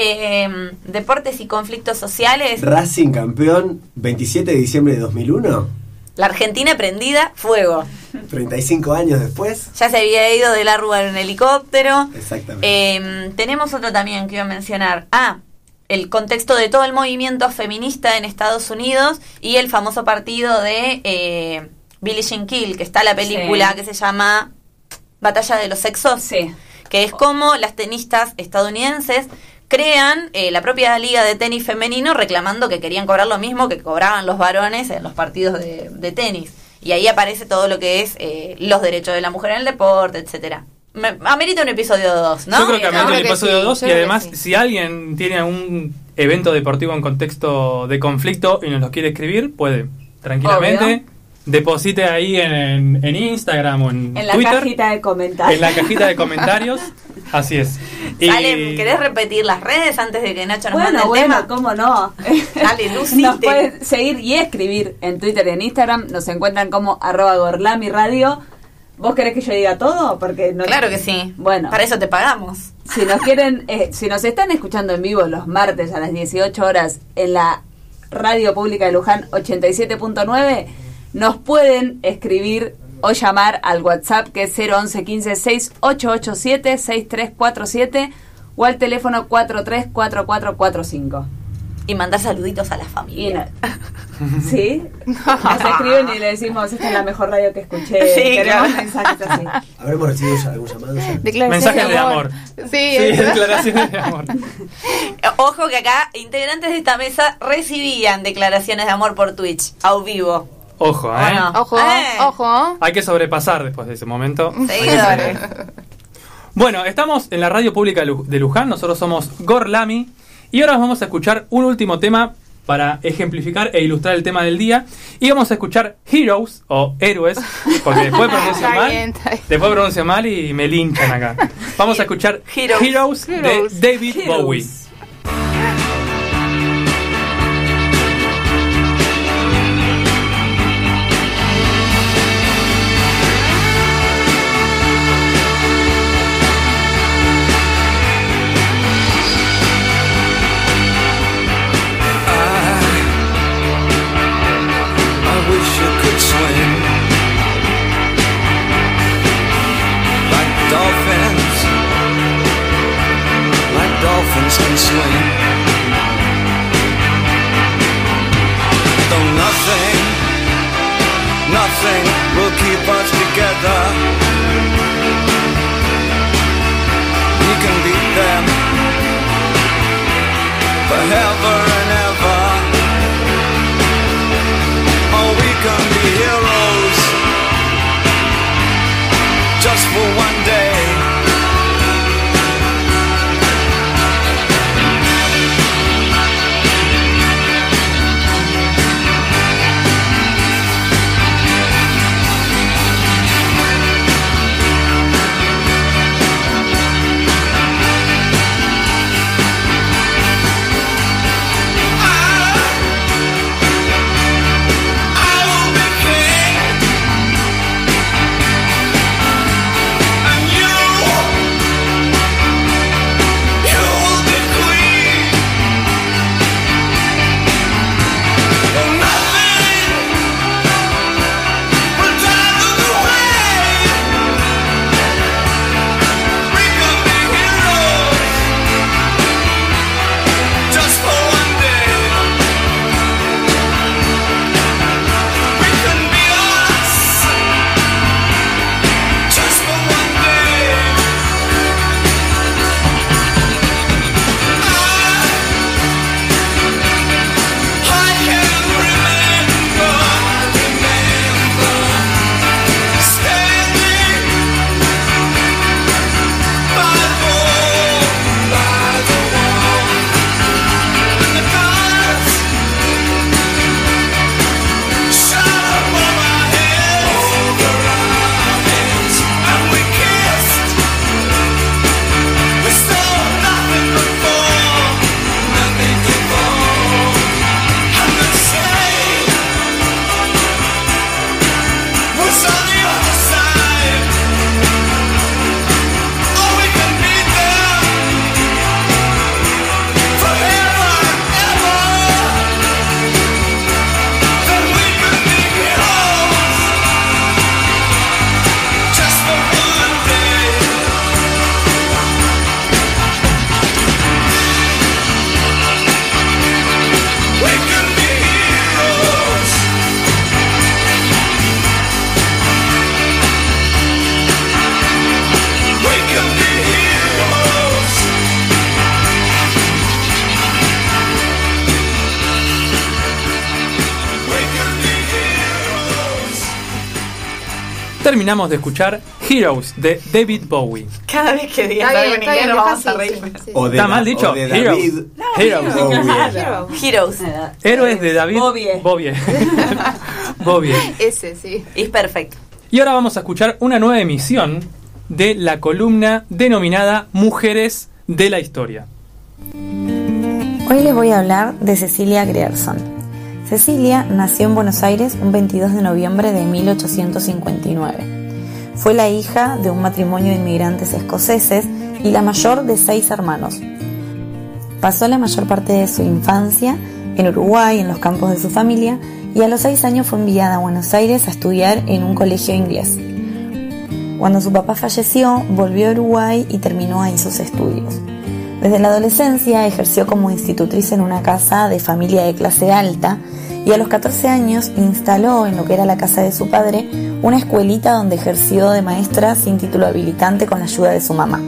deportes y conflictos sociales. Racing campeón 27 de diciembre de 2001. La Argentina prendida, fuego. 35 años después. Ya se había ido de la rúa en un helicóptero. Exactamente. Eh, tenemos otro también que iba a mencionar. Ah, el contexto de todo el movimiento feminista en Estados Unidos y el famoso partido de eh, Billie Jean Kill, que está la película Sí. que se llama Batalla de los Sexos. Sí. que es como las tenistas estadounidenses crean eh, la propia liga de tenis femenino reclamando que querían cobrar lo mismo que cobraban los varones en los partidos de, de tenis. Y ahí aparece todo lo que es eh, los derechos de la mujer en el deporte, etcétera. Me- Amerita un episodio 2, ¿no? Yo creo que amerita que episodio sí, 2 yo y además sí. si alguien tiene un evento deportivo en contexto de conflicto y nos lo quiere escribir, puede tranquilamente. Obvio. Deposite ahí en, en Instagram o en, En la Twitter. cajita de comentarios. En la cajita de comentarios. Así es. Y- ¿querés repetir las redes antes de que Nacho nos Bueno, mande el bueno, tema? cómo no. Dale, lucite. Nos pueden seguir y escribir en Twitter y en Instagram. Nos encuentran como arroba gorlami radio. ¿Vos querés que yo diga todo? Porque no Claro que sí. Bueno. Para eso te pagamos. Si nos quieren, eh, si nos están escuchando en vivo los martes a las 18 horas en la Radio Pública de Luján 87.9, nos pueden escribir o llamar al WhatsApp que es 011 15 6887 6347 o al teléfono 434445. Y mandar saluditos a la Y familia. no- ¿Sí? Nos escriben y le decimos, esta es la mejor radio que escuché. Sí, Queremos claro. mensajes así. ¿Habremos recibido algún llamado Mensajes de amor. Sí, declaraciones de amor. Ojo que acá integrantes de esta mesa recibían declaraciones de amor por Twitch, a vivo. Ojo, ¿O ¿eh? Ojo, Eh. ojo. Hay que sobrepasar después de ese momento. Seguidores. Bueno, estamos en la radio pública de Lu- de Luján, nosotros somos Gorlami y ahora vamos a escuchar un último tema para ejemplificar e ilustrar el tema del día. Y vamos a escuchar Heroes o Héroes, porque después pronuncio Está mal. Después pronuncio mal y me linchan acá. Vamos a escuchar Heroes. Heroes, Heroes. de David Bowie. Terminamos de escuchar Heroes de David Bowie. Cada vez que digas Está algo bien, en está inglés bien, nos vamos a reír. sí, sí. O de ¿Está mal dicho? o de Heroes. David Heroes. Bowie. Heroes. Héroes de David Bowie. Bowie. Bowie. Ese, sí. Es perfecto. Y ahora vamos a escuchar una nueva emisión de la columna denominada Mujeres de la Historia. Hoy les voy a hablar de Cecilia Grierson. Cecilia nació en Buenos Aires un 22 de noviembre de 1859. Fue la hija de un matrimonio de inmigrantes escoceses y la mayor de seis hermanos. Pasó la mayor parte de su infancia en Uruguay, en los campos de su familia, y a los seis años fue enviada a Buenos Aires a estudiar en un colegio inglés. Cuando su papá falleció, volvió a Uruguay y terminó ahí sus estudios. Desde la adolescencia ejerció como institutriz en una casa de familia de clase alta y a los 14 años instaló en lo que era la casa de su padre una escuelita donde ejerció de maestra sin título habilitante con la ayuda de su mamá.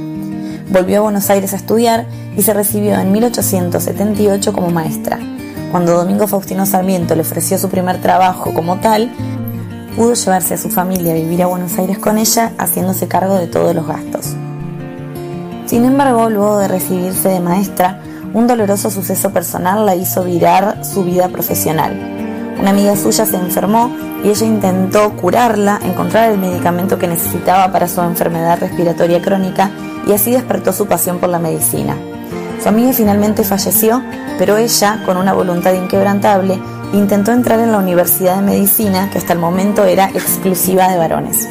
Volvió a Buenos Aires a estudiar y se recibió en 1878 como maestra. Cuando Domingo Faustino Sarmiento le ofreció su primer trabajo como tal, pudo llevarse a su familia a vivir a Buenos Aires con ella, haciéndose cargo de todos los gastos. Sin embargo, luego de recibirse de maestra, un doloroso suceso personal la hizo virar su vida profesional. Una amiga suya se enfermó y ella intentó curarla, encontrar el medicamento que necesitaba para su enfermedad respiratoria crónica y así despertó su pasión por la medicina. Su amiga finalmente falleció, pero ella, con una voluntad inquebrantable, intentó entrar en la Universidad de Medicina, que hasta el momento era exclusiva de varones.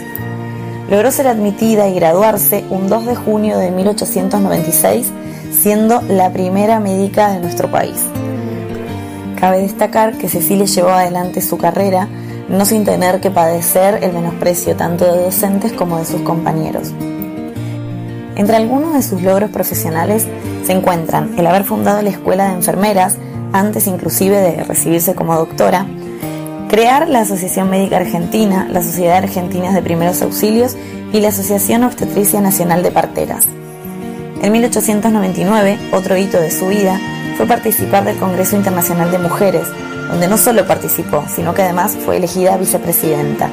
Logró ser admitida y graduarse un 2 de junio de 1896, siendo la primera médica de nuestro país. Cabe destacar que Cecilia llevó adelante su carrera no sin tener que padecer el menosprecio tanto de docentes como de sus compañeros. Entre algunos de sus logros profesionales se encuentran el haber fundado la Escuela de Enfermeras, antes inclusive de recibirse como doctora, crear la Asociación Médica Argentina, la Sociedad Argentina de Primeros Auxilios y la Asociación Obstetricia Nacional de Parteras. En 1899, otro hito de su vida fue participar del Congreso Internacional de Mujeres, donde no solo participó, sino que además fue elegida vicepresidenta.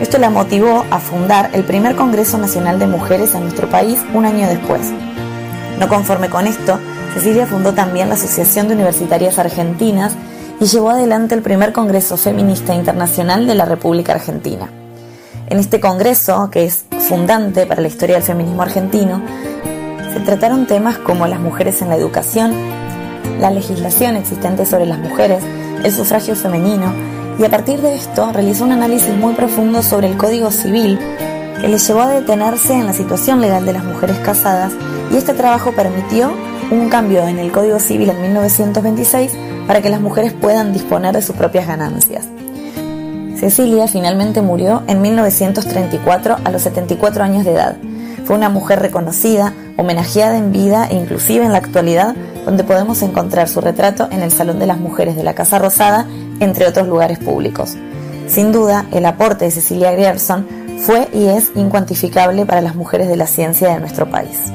Esto la motivó a fundar el primer Congreso Nacional de Mujeres en nuestro país un año después. No conforme con esto, Cecilia fundó también la Asociación de Universitarias Argentinas y llevó adelante el primer Congreso Feminista Internacional de la República Argentina. En este congreso, que es fundante para la historia del feminismo argentino, se trataron temas como las mujeres en la educación, la legislación existente sobre las mujeres, el sufragio femenino, y a partir de esto realizó un análisis muy profundo sobre el Código Civil que le llevó a detenerse en la situación legal de las mujeres casadas y este trabajo permitió un cambio en el Código Civil en 1926 para que las mujeres puedan disponer de sus propias ganancias. Cecilia finalmente murió en 1934 a los 74 años de edad. Fue una mujer reconocida, homenajeada en vida e inclusive en la actualidad, donde podemos encontrar su retrato en el Salón de las Mujeres de la Casa Rosada, entre otros lugares públicos. Sin duda, el aporte de Cecilia Grierson fue y es incuantificable para las mujeres de la ciencia de nuestro país.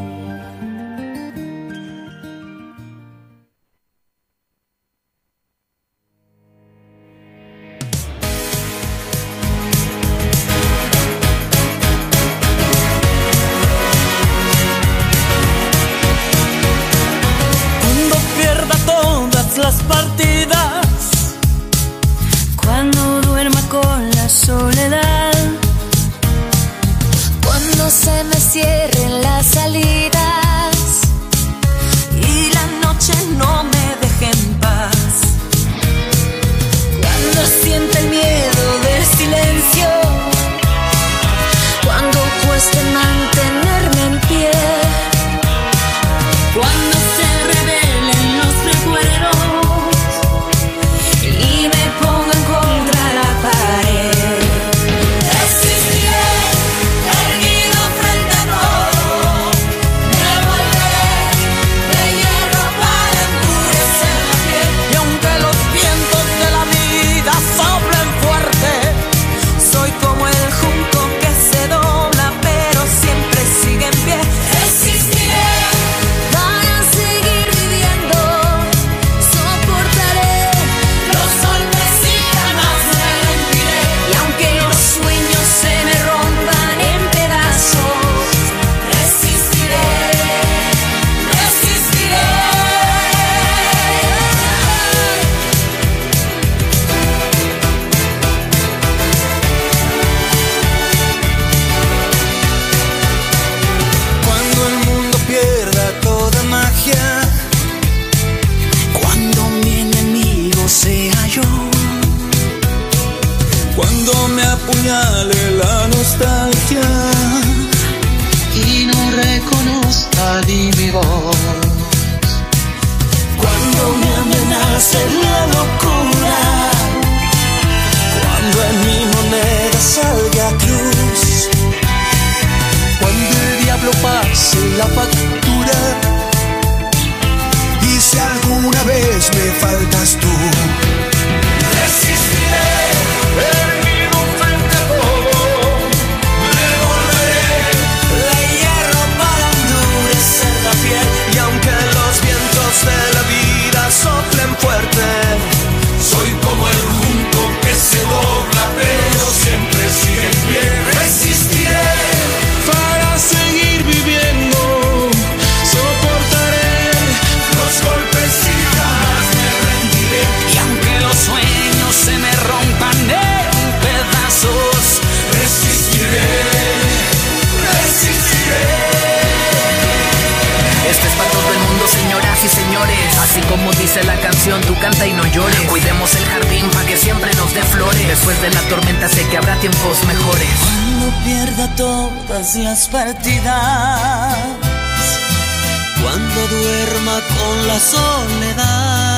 Con la soledad,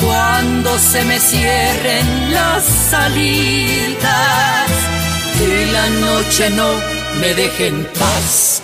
cuando se me cierren las salidas y la noche no me deje en paz.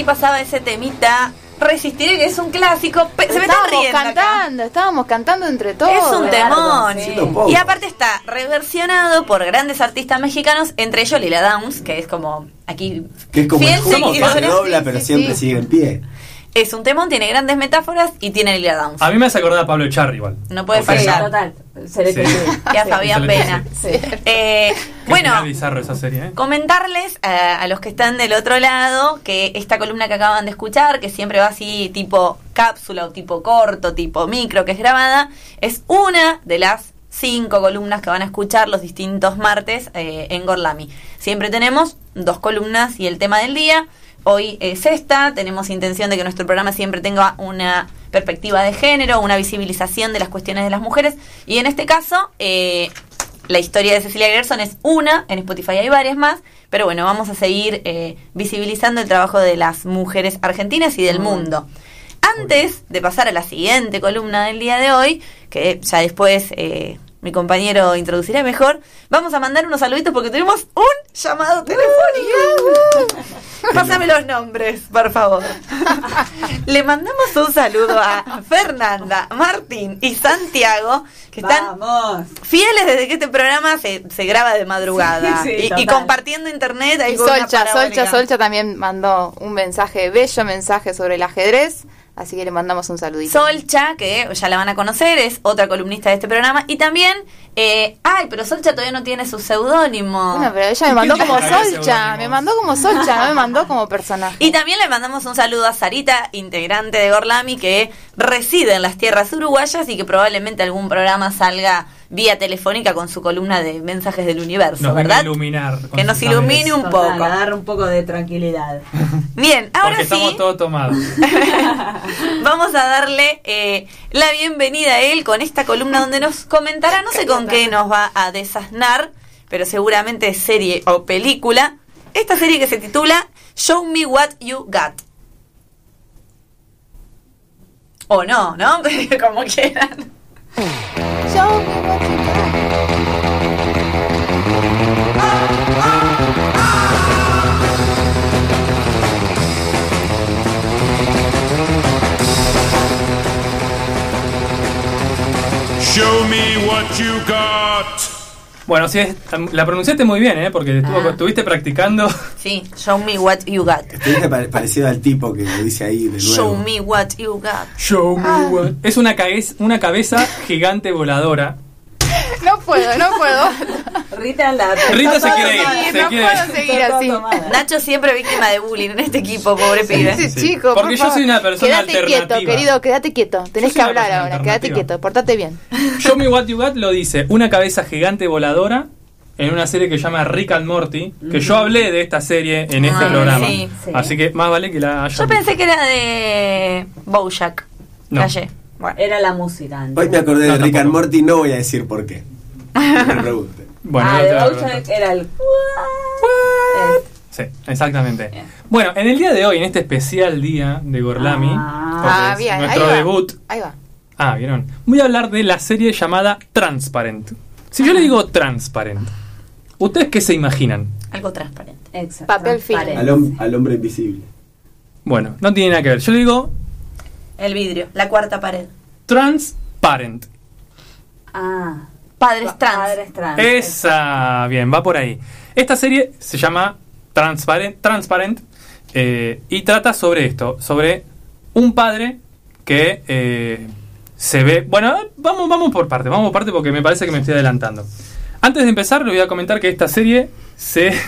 Ahí pasaba ese temita. Resistiré, que es un clásico. Pe- Se me está Estábamos riendo. acá. cantando, estábamos cantando entre todos. Es un temón. Y aparte está reversionado por grandes artistas mexicanos, entre ellos Lila Downs, que es como aquí Que es como el que se dobla, pero siempre sigue en pie. Es un temón, tiene grandes metáforas y tiene Lila Downs. A mí me hace acordar a Pablo Echarri igual. No puede fallar. Total. Se le Sí. Y a Fabián Pena. Eh, bueno, bizarro esa serie, ¿eh? comentarles eh, a los que están del otro lado que esta columna que acaban de escuchar, que siempre va así tipo cápsula o tipo corto, tipo micro, que es grabada, es una de las cinco columnas que van a escuchar los distintos martes eh, en Gorlami. Siempre tenemos dos columnas y el tema del día. Hoy es esta, tenemos intención de que nuestro programa siempre tenga una perspectiva de género, una visibilización de las cuestiones de las mujeres. Y en este caso, eh, la historia de Cecilia Grierson es una, en Spotify hay varias más, pero bueno, vamos a seguir eh, visibilizando el trabajo de las mujeres argentinas y del mundo. Antes de pasar a la siguiente columna del día de hoy, que ya después eh, mi compañero introducirá mejor, vamos a mandar unos saluditos porque tenemos un llamado telefónico. Pásame los nombres, por favor. Le mandamos un saludo a Fernanda, Martín y Santiago, que están fieles desde que este programa se, se graba de madrugada. Sí, y, compartiendo internet. Y Solcha. Solcha, Solcha también mandó un mensaje, bello mensaje sobre el ajedrez, así que le mandamos un saludito. Solcha, que ya la van a conocer, es otra columnista de este programa. Y también, eh, ay, pero Solcha todavía no tiene su seudónimo. Bueno, pero ella me mandó como Solcha. Solcha, me mandó como Solcha, no me mandó como personaje. Y también le mandamos un saludo a Sarita, integrante de Gorlami, que reside en las tierras uruguayas y que probablemente algún programa salga vía telefónica con su columna de mensajes del universo, Nos ¿verdad? iluminar. Que nos ilumine un Total, poco. a dar un poco de tranquilidad. Bien, ahora Porque sí, estamos todos tomados. vamos a darle eh, la bienvenida a él con esta columna donde nos comentará, no sé con qué nos va a desasnar, pero seguramente es serie o película, esta serie que se titula Show Me What You Got. O no, ¿no? Como quieran. Show me what you got. Bueno, sí, es- la pronunciaste muy bien, ¿eh? Porque estuvo- Ah. estuviste practicando. Sí, Show Me What You Got. Estuviste pare- parecido al tipo que lo dice ahí de nuevo. Show Me What You Got. Show me what- Es una, una cabeza gigante voladora. No puedo, no puedo. Rita la Rita se quiere ir. Sí, se no quiere puedo ir. seguir así. Nacho siempre víctima de bullying en este equipo, pobre pibe. Sí, chico, Porque por yo soy una persona Quédate quieto, alternativa. querido, quédate quieto. Tenés que hablar ahora, quédate quieto, portate bien. Show Me What You Got lo dice una cabeza gigante voladora en una serie que se llama Rick and Morty, que yo hablé de esta serie en este Ah, programa. sí, sí. Así que más vale que la haya Yo pensé que era de Bojack. No. Calle. Era la música. antes. Hoy me acordé No, de Rick and. Morty, no voy a decir por qué. No me pregunten. Bueno, ah, Bojack preguntar. era el. Sí, exactamente. Bueno, en el día de hoy, en este especial día de Gorlami, Ah, es bien, nuestro ahí va. debut. Ahí va. Ah, vieron. Voy a hablar de la serie llamada Transparent. Si yo le digo Transparent, ¿ustedes qué se imaginan? Algo transparente. Exacto. Papel film. Al, hom- al hombre invisible. Bueno, no tiene nada que ver. Yo le digo El vidrio, la cuarta pared. transparent. Ah. Padres trans. Padres trans. Esa, bien, va por ahí. Esta serie se llama Transparent, Transparent eh, y trata sobre esto, sobre un padre que eh, se ve... Bueno, vamos, vamos por parte, vamos por parte porque me parece que me estoy adelantando. Antes de empezar, le voy a comentar que esta serie se...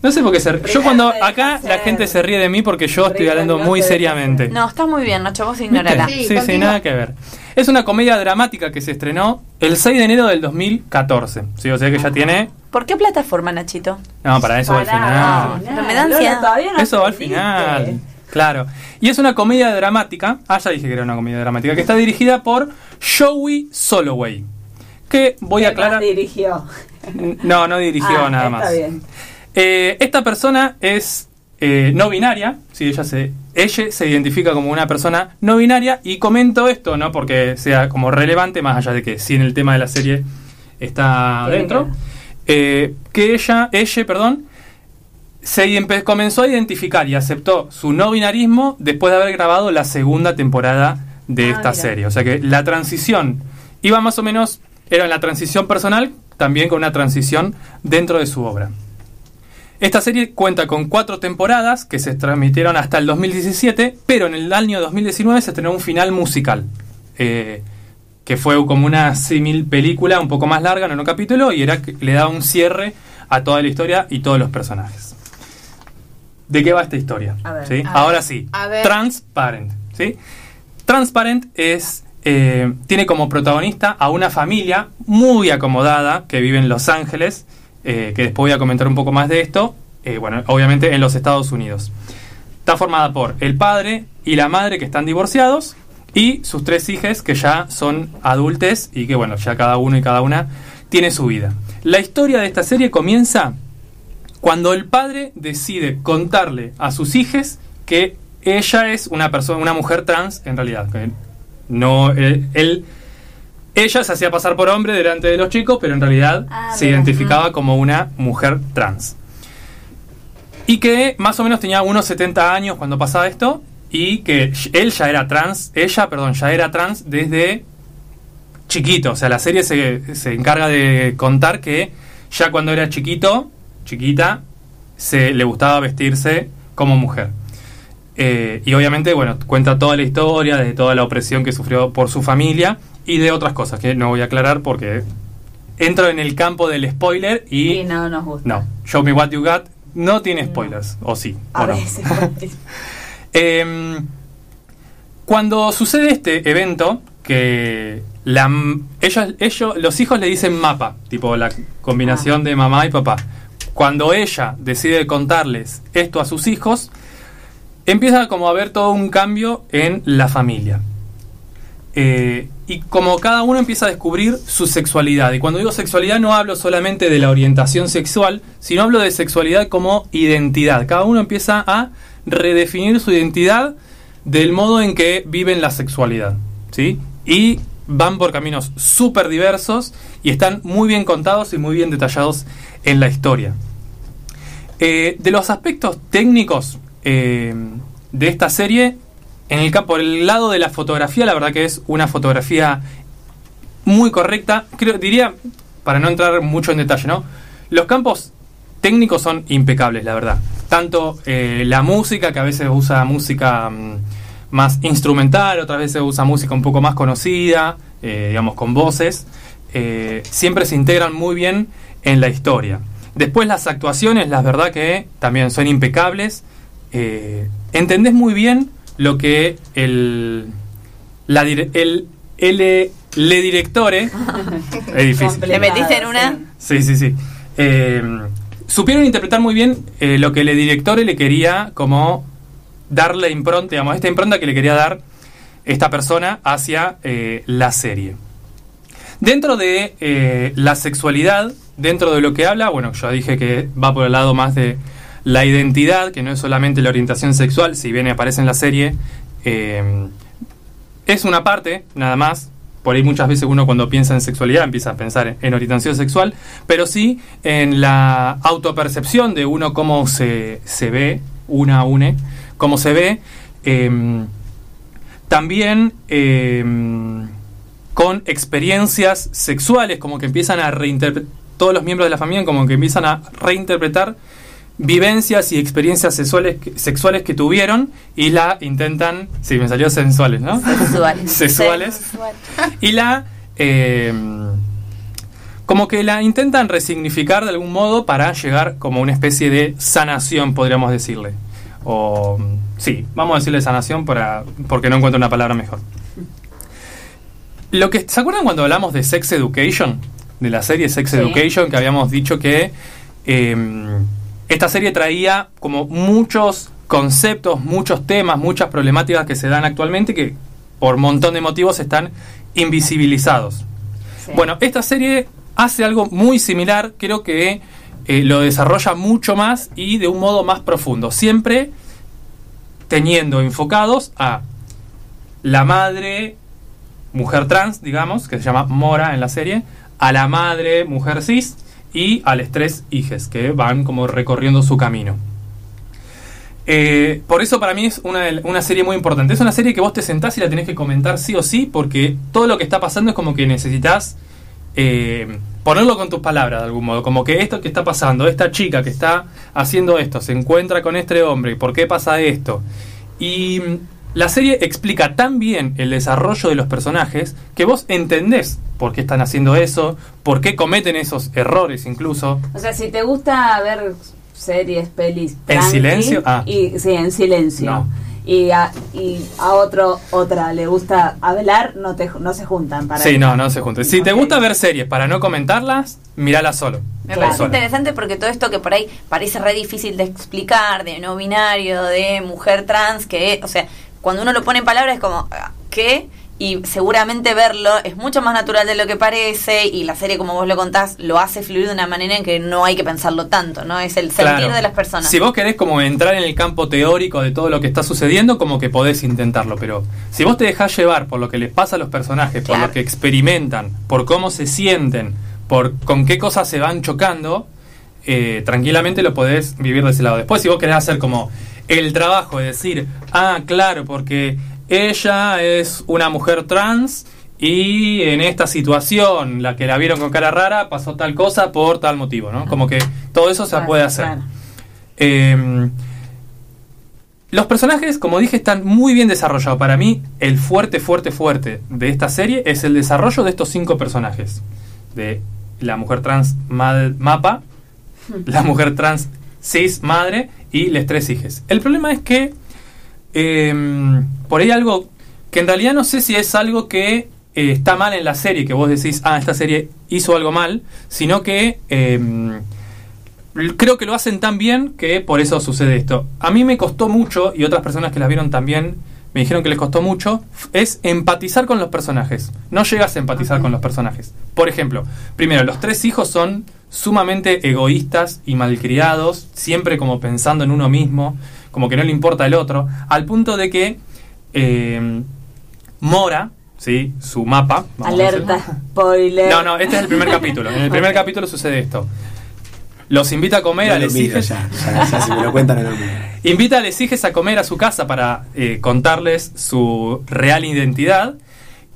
No sé por qué se ríe. Yo cuando acá la gente se ríe de mí porque yo estoy hablando muy seriamente. No, está muy bien, Nacho, vos ignorala. Sí, sí, nada que ver. Es una comedia dramática que se estrenó el 6 de enero del 2014. Sí, o sea que ya tiene... ¿Por qué plataforma, Nachito? No, para eso va al final. Pero me da ansiedad. Eso va al final. Claro. Y es una comedia dramática. Ah, ya dije que era una comedia dramática. Que está dirigida por Joey Soloway. Que voy a aclarar. dirigió. No, no dirigió Ah, nada está más. bien. Eh, esta persona es eh, no binaria. Sí, ella se, ella se identifica como una persona no binaria. Y comento esto, no porque sea como relevante, más allá de que sí en el tema de la serie está dentro. Eh, que ella, ella, perdón, se comenzó a identificar y aceptó su no binarismo después de haber grabado la segunda temporada de Ah, esta mira. serie. O sea que la transición iba más o menos, era la transición personal, también con una transición dentro de su obra. Esta serie cuenta con cuatro temporadas que se transmitieron hasta el 2017, pero en el año 2019 se estrenó un final musical. eh, que fue como una símil película un poco más larga, no en un capítulo, y era que le daba un cierre a toda la historia y todos los personajes. ¿De qué va esta historia? A ver. ¿Sí? A Ahora ver. sí, A ver. Transparent. ¿sí? Transparent es, eh, tiene como protagonista a una familia muy acomodada que vive en Los Ángeles, eh, que después voy a comentar un poco más de esto, eh, bueno, obviamente en los Estados Unidos. Está formada por el padre y la madre que están divorciados y sus tres hijas que ya son adultes y que bueno, ya cada uno y cada una tiene su vida. La historia de esta serie comienza cuando el padre decide contarle a sus hijas que ella es una persona, una mujer trans en realidad. no, él, él- ella se hacía pasar por hombre delante de los chicos, pero en realidad Ah, se identificaba como una mujer trans. Y que más o menos tenía unos 70 años cuando pasaba esto y que él ya era trans, ella, perdón, ya era trans desde chiquito. O sea, la serie se, se encarga de contar que ya cuando era chiquito, chiquita, se le gustaba vestirse como mujer. Eh, y obviamente, bueno, cuenta toda la historia de toda la opresión que sufrió por su familia y de otras cosas que no voy a aclarar porque entro en el campo del spoiler y... Y no nos gusta. No, Show Me What You Got no tiene spoilers, o sí. A o no. veces. Em, cuando sucede este evento, que la, ellos, ellos, los hijos le dicen mapa, tipo la combinación de mamá y papá. Cuando ella decide contarles esto a sus hijos, empieza como a haber todo un cambio en la familia. Eh, y como cada uno empieza a descubrir su sexualidad. Y cuando digo sexualidad no hablo solamente de la orientación sexual, sino hablo de sexualidad como identidad. Cada uno empieza a redefinir su identidad del modo en que viven la sexualidad. ¿sí? Y van por caminos súper diversos y están muy bien contados y muy bien detallados en la historia. Eh, de los aspectos técnicos eh, de esta serie, en el campo, por el lado de la fotografía, la verdad que es una fotografía muy correcta. Creo, diría, para no entrar mucho en detalle, ¿no? Los campos técnicos son impecables, la verdad. Tanto eh, la música, que a veces usa música mm, más instrumental, otras veces usa música un poco más conocida, eh, digamos, con voces, eh, siempre se integran muy bien en la historia. Después las actuaciones, la verdad que también son impecables. Entendés muy bien lo que el, la el, el, le directore es difícil. ¿Le metiste en una? Sí, sí, sí. Eh, supieron interpretar muy bien eh, lo que el director le quería como darle impronta, digamos, esta impronta que le quería dar esta persona hacia eh, la serie. Dentro de eh, la sexualidad, dentro de lo que habla, bueno, yo dije que va por el lado más de la identidad, que no es solamente la orientación sexual, si bien aparece en la serie, eh, es una parte, nada más, por ahí muchas veces uno cuando piensa en sexualidad empieza a pensar en, en orientación sexual, pero sí en la autopercepción de uno cómo se, se ve, una une, cómo se ve. em, también em, con experiencias sexuales, como que empiezan a reinterpretar, todos los miembros de la familia como que empiezan a reinterpretar vivencias y experiencias sexuales, que- sexuales que tuvieron y la intentan, sí, me salió sensuales, ¿no? Sexuales. Sexuales. Y la... em, como que la intentan resignificar de algún modo para llegar como una especie de sanación, podríamos decirle. O sí, vamos a decirle sanación para, porque no encuentro una palabra mejor. Lo que, ¿Se acuerdan cuando hablamos de Sex Education? De la serie Sex Sí. Education, que habíamos dicho que eh, esta serie traía como muchos conceptos, muchos temas, muchas problemáticas que se dan actualmente que por montón de motivos están invisibilizados. Bueno, esta serie hace algo muy similar, creo que eh, lo desarrolla mucho más y de un modo más profundo, siempre teniendo enfocados a la madre, mujer trans, digamos, que se llama Mora en la serie, a la madre, mujer cis y a los tres hijes que van como recorriendo su camino. Eh, por eso para mí es una, una serie muy importante. Es una serie que vos te sentás y la tenés que comentar sí o sí, porque todo lo que está pasando es como que necesitas eh, ponerlo con tus palabras de algún modo. Como que esto que está pasando, esta chica que está haciendo esto, se encuentra con este hombre, ¿por qué pasa esto? Y la serie explica tan bien el desarrollo de los personajes que vos entendés por qué están haciendo eso, por qué cometen esos errores incluso. O sea, si te gusta ver series, pelis. ¿En tranqui, silencio? Ah. Y, sí, en silencio. No. Y a, y a otro, otra le gusta hablar, no, te, no se juntan para Sí, no, no se junten. Si te gusta ver series para no comentarlas, miralas solo. Me Vos parece sola. interesante porque todo esto que por ahí parece re difícil de explicar, de no binario, de mujer trans, que, o sea, cuando uno lo pone en palabras es como, ah, ¿qué? Y seguramente verlo es mucho más natural de lo que parece y la serie, como vos lo contás, lo hace fluir de una manera en que no hay que pensarlo tanto, ¿no? Es el sentir Claro. de las personas. Si vos querés como entrar en el campo teórico de todo lo que está sucediendo, como que podés intentarlo, pero si vos te dejás llevar por lo que les pasa a los personajes, por lo que experimentan, por cómo se sienten, por con qué cosas se van chocando, eh, tranquilamente lo podés vivir de ese lado. Después, si vos querés hacer como el trabajo de decir, ah, claro, porque ella es una mujer trans y en esta situación, la que la vieron con cara rara, pasó tal cosa por tal motivo, ¿no? Como que todo eso se puede hacer. claro. Eh, los personajes, como dije, están muy bien desarrollados. Para mí, el fuerte, fuerte, fuerte de esta serie es el desarrollo de estos cinco personajes. De la mujer trans mad- mapa, la mujer trans cis madre y les tres hijas. El problema es que eh, por ahí algo que en realidad no sé si es algo que eh, está mal en la serie, que vos decís, ah, esta serie hizo algo mal, sino que eh, creo que lo hacen tan bien que por eso sucede esto. A mí me costó mucho, y otras personas que las vieron también me dijeron que les costó mucho, es empatizar con los personajes. No llegas a empatizar con los personajes. Por ejemplo, primero, los tres hijos son sumamente egoístas y malcriados, siempre como pensando en uno mismo, como que no le importa el otro, al punto de que eh, Mora, ¿sí? su mapa... Alerta, spoiler. no, no, este es el primer capítulo. En el primer capítulo sucede esto. Los invita a comer No a lo les miro hijes. ya, ya, ya, si me lo cuentan, lo miro. Invita a les hijes a comer a su casa para eh, contarles su real identidad.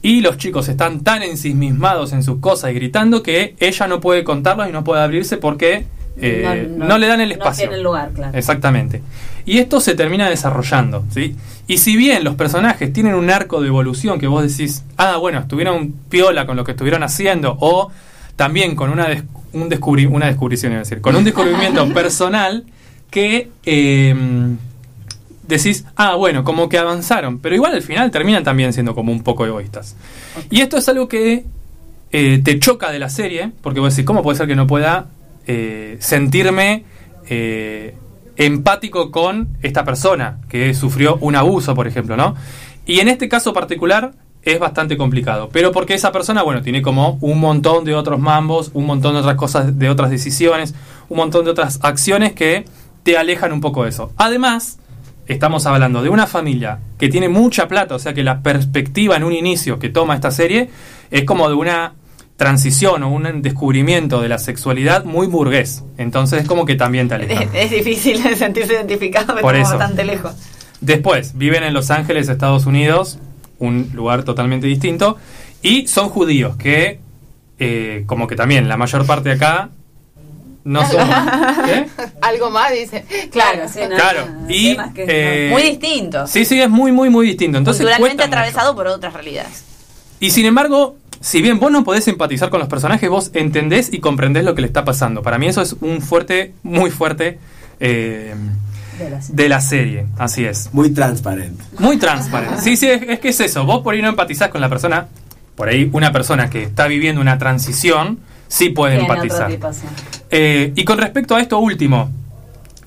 Y los chicos están tan ensimismados en sus cosas y gritando que ella no puede contarlos y no puede abrirse porque eh, no, le dan el espacio. No tiene lugar, claro. Exactamente. Y esto se termina desarrollando, ¿sí? Y si bien los personajes tienen un arco de evolución que vos decís, ah, bueno, estuvieron piola con lo que estuvieron haciendo, o también con una, des- un descubri una descubrición, iba a decir, con un descubrimiento personal que eh, decís, ah, bueno, como que avanzaron, pero igual al final terminan también siendo como un poco egoístas. Y esto es algo que eh, te choca de la serie, porque vos decís, ¿cómo puede ser que no pueda eh, sentirme eh, empático con esta persona que sufrió un abuso, por ejemplo, ¿no? Y en este caso particular es bastante complicado, pero porque esa persona, bueno, tiene como un montón de otros mambos, un montón de otras cosas, de otras decisiones, un montón de otras acciones que te alejan un poco de eso. Además, estamos hablando de una familia que tiene mucha plata, o sea que la perspectiva en un inicio que toma esta serie es como de una transición o un descubrimiento de la sexualidad muy burgués. Entonces es como que también te aleja. Es, es difícil sentirse identificado, pero Por eso. bastante lejos. Después, viven en Los Ángeles, Estados Unidos, un lugar totalmente distinto, y son judíos, que eh, como que también la mayor parte de acá no son... ¿Qué? Algo más, dice. Claro, sí, no, Claro, no, y... que- eh, Muy distinto. Sí, sí, es muy, muy, muy distinto. Entonces Culturalmente mucho. atravesado por otras realidades. Y sin embargo, si bien vos no podés empatizar con los personajes, vos entendés y comprendés lo que le está pasando. Para mí eso es un fuerte, muy fuerte eh, De la serie. de la serie. Así es. Muy transparente. Muy transparente. Sí, sí, es, es que es eso. Vos por ahí no empatizás con la persona. Por ahí una persona que está viviendo una transición sí puede empatizar. tipo, sí. Eh, y con respecto a esto último,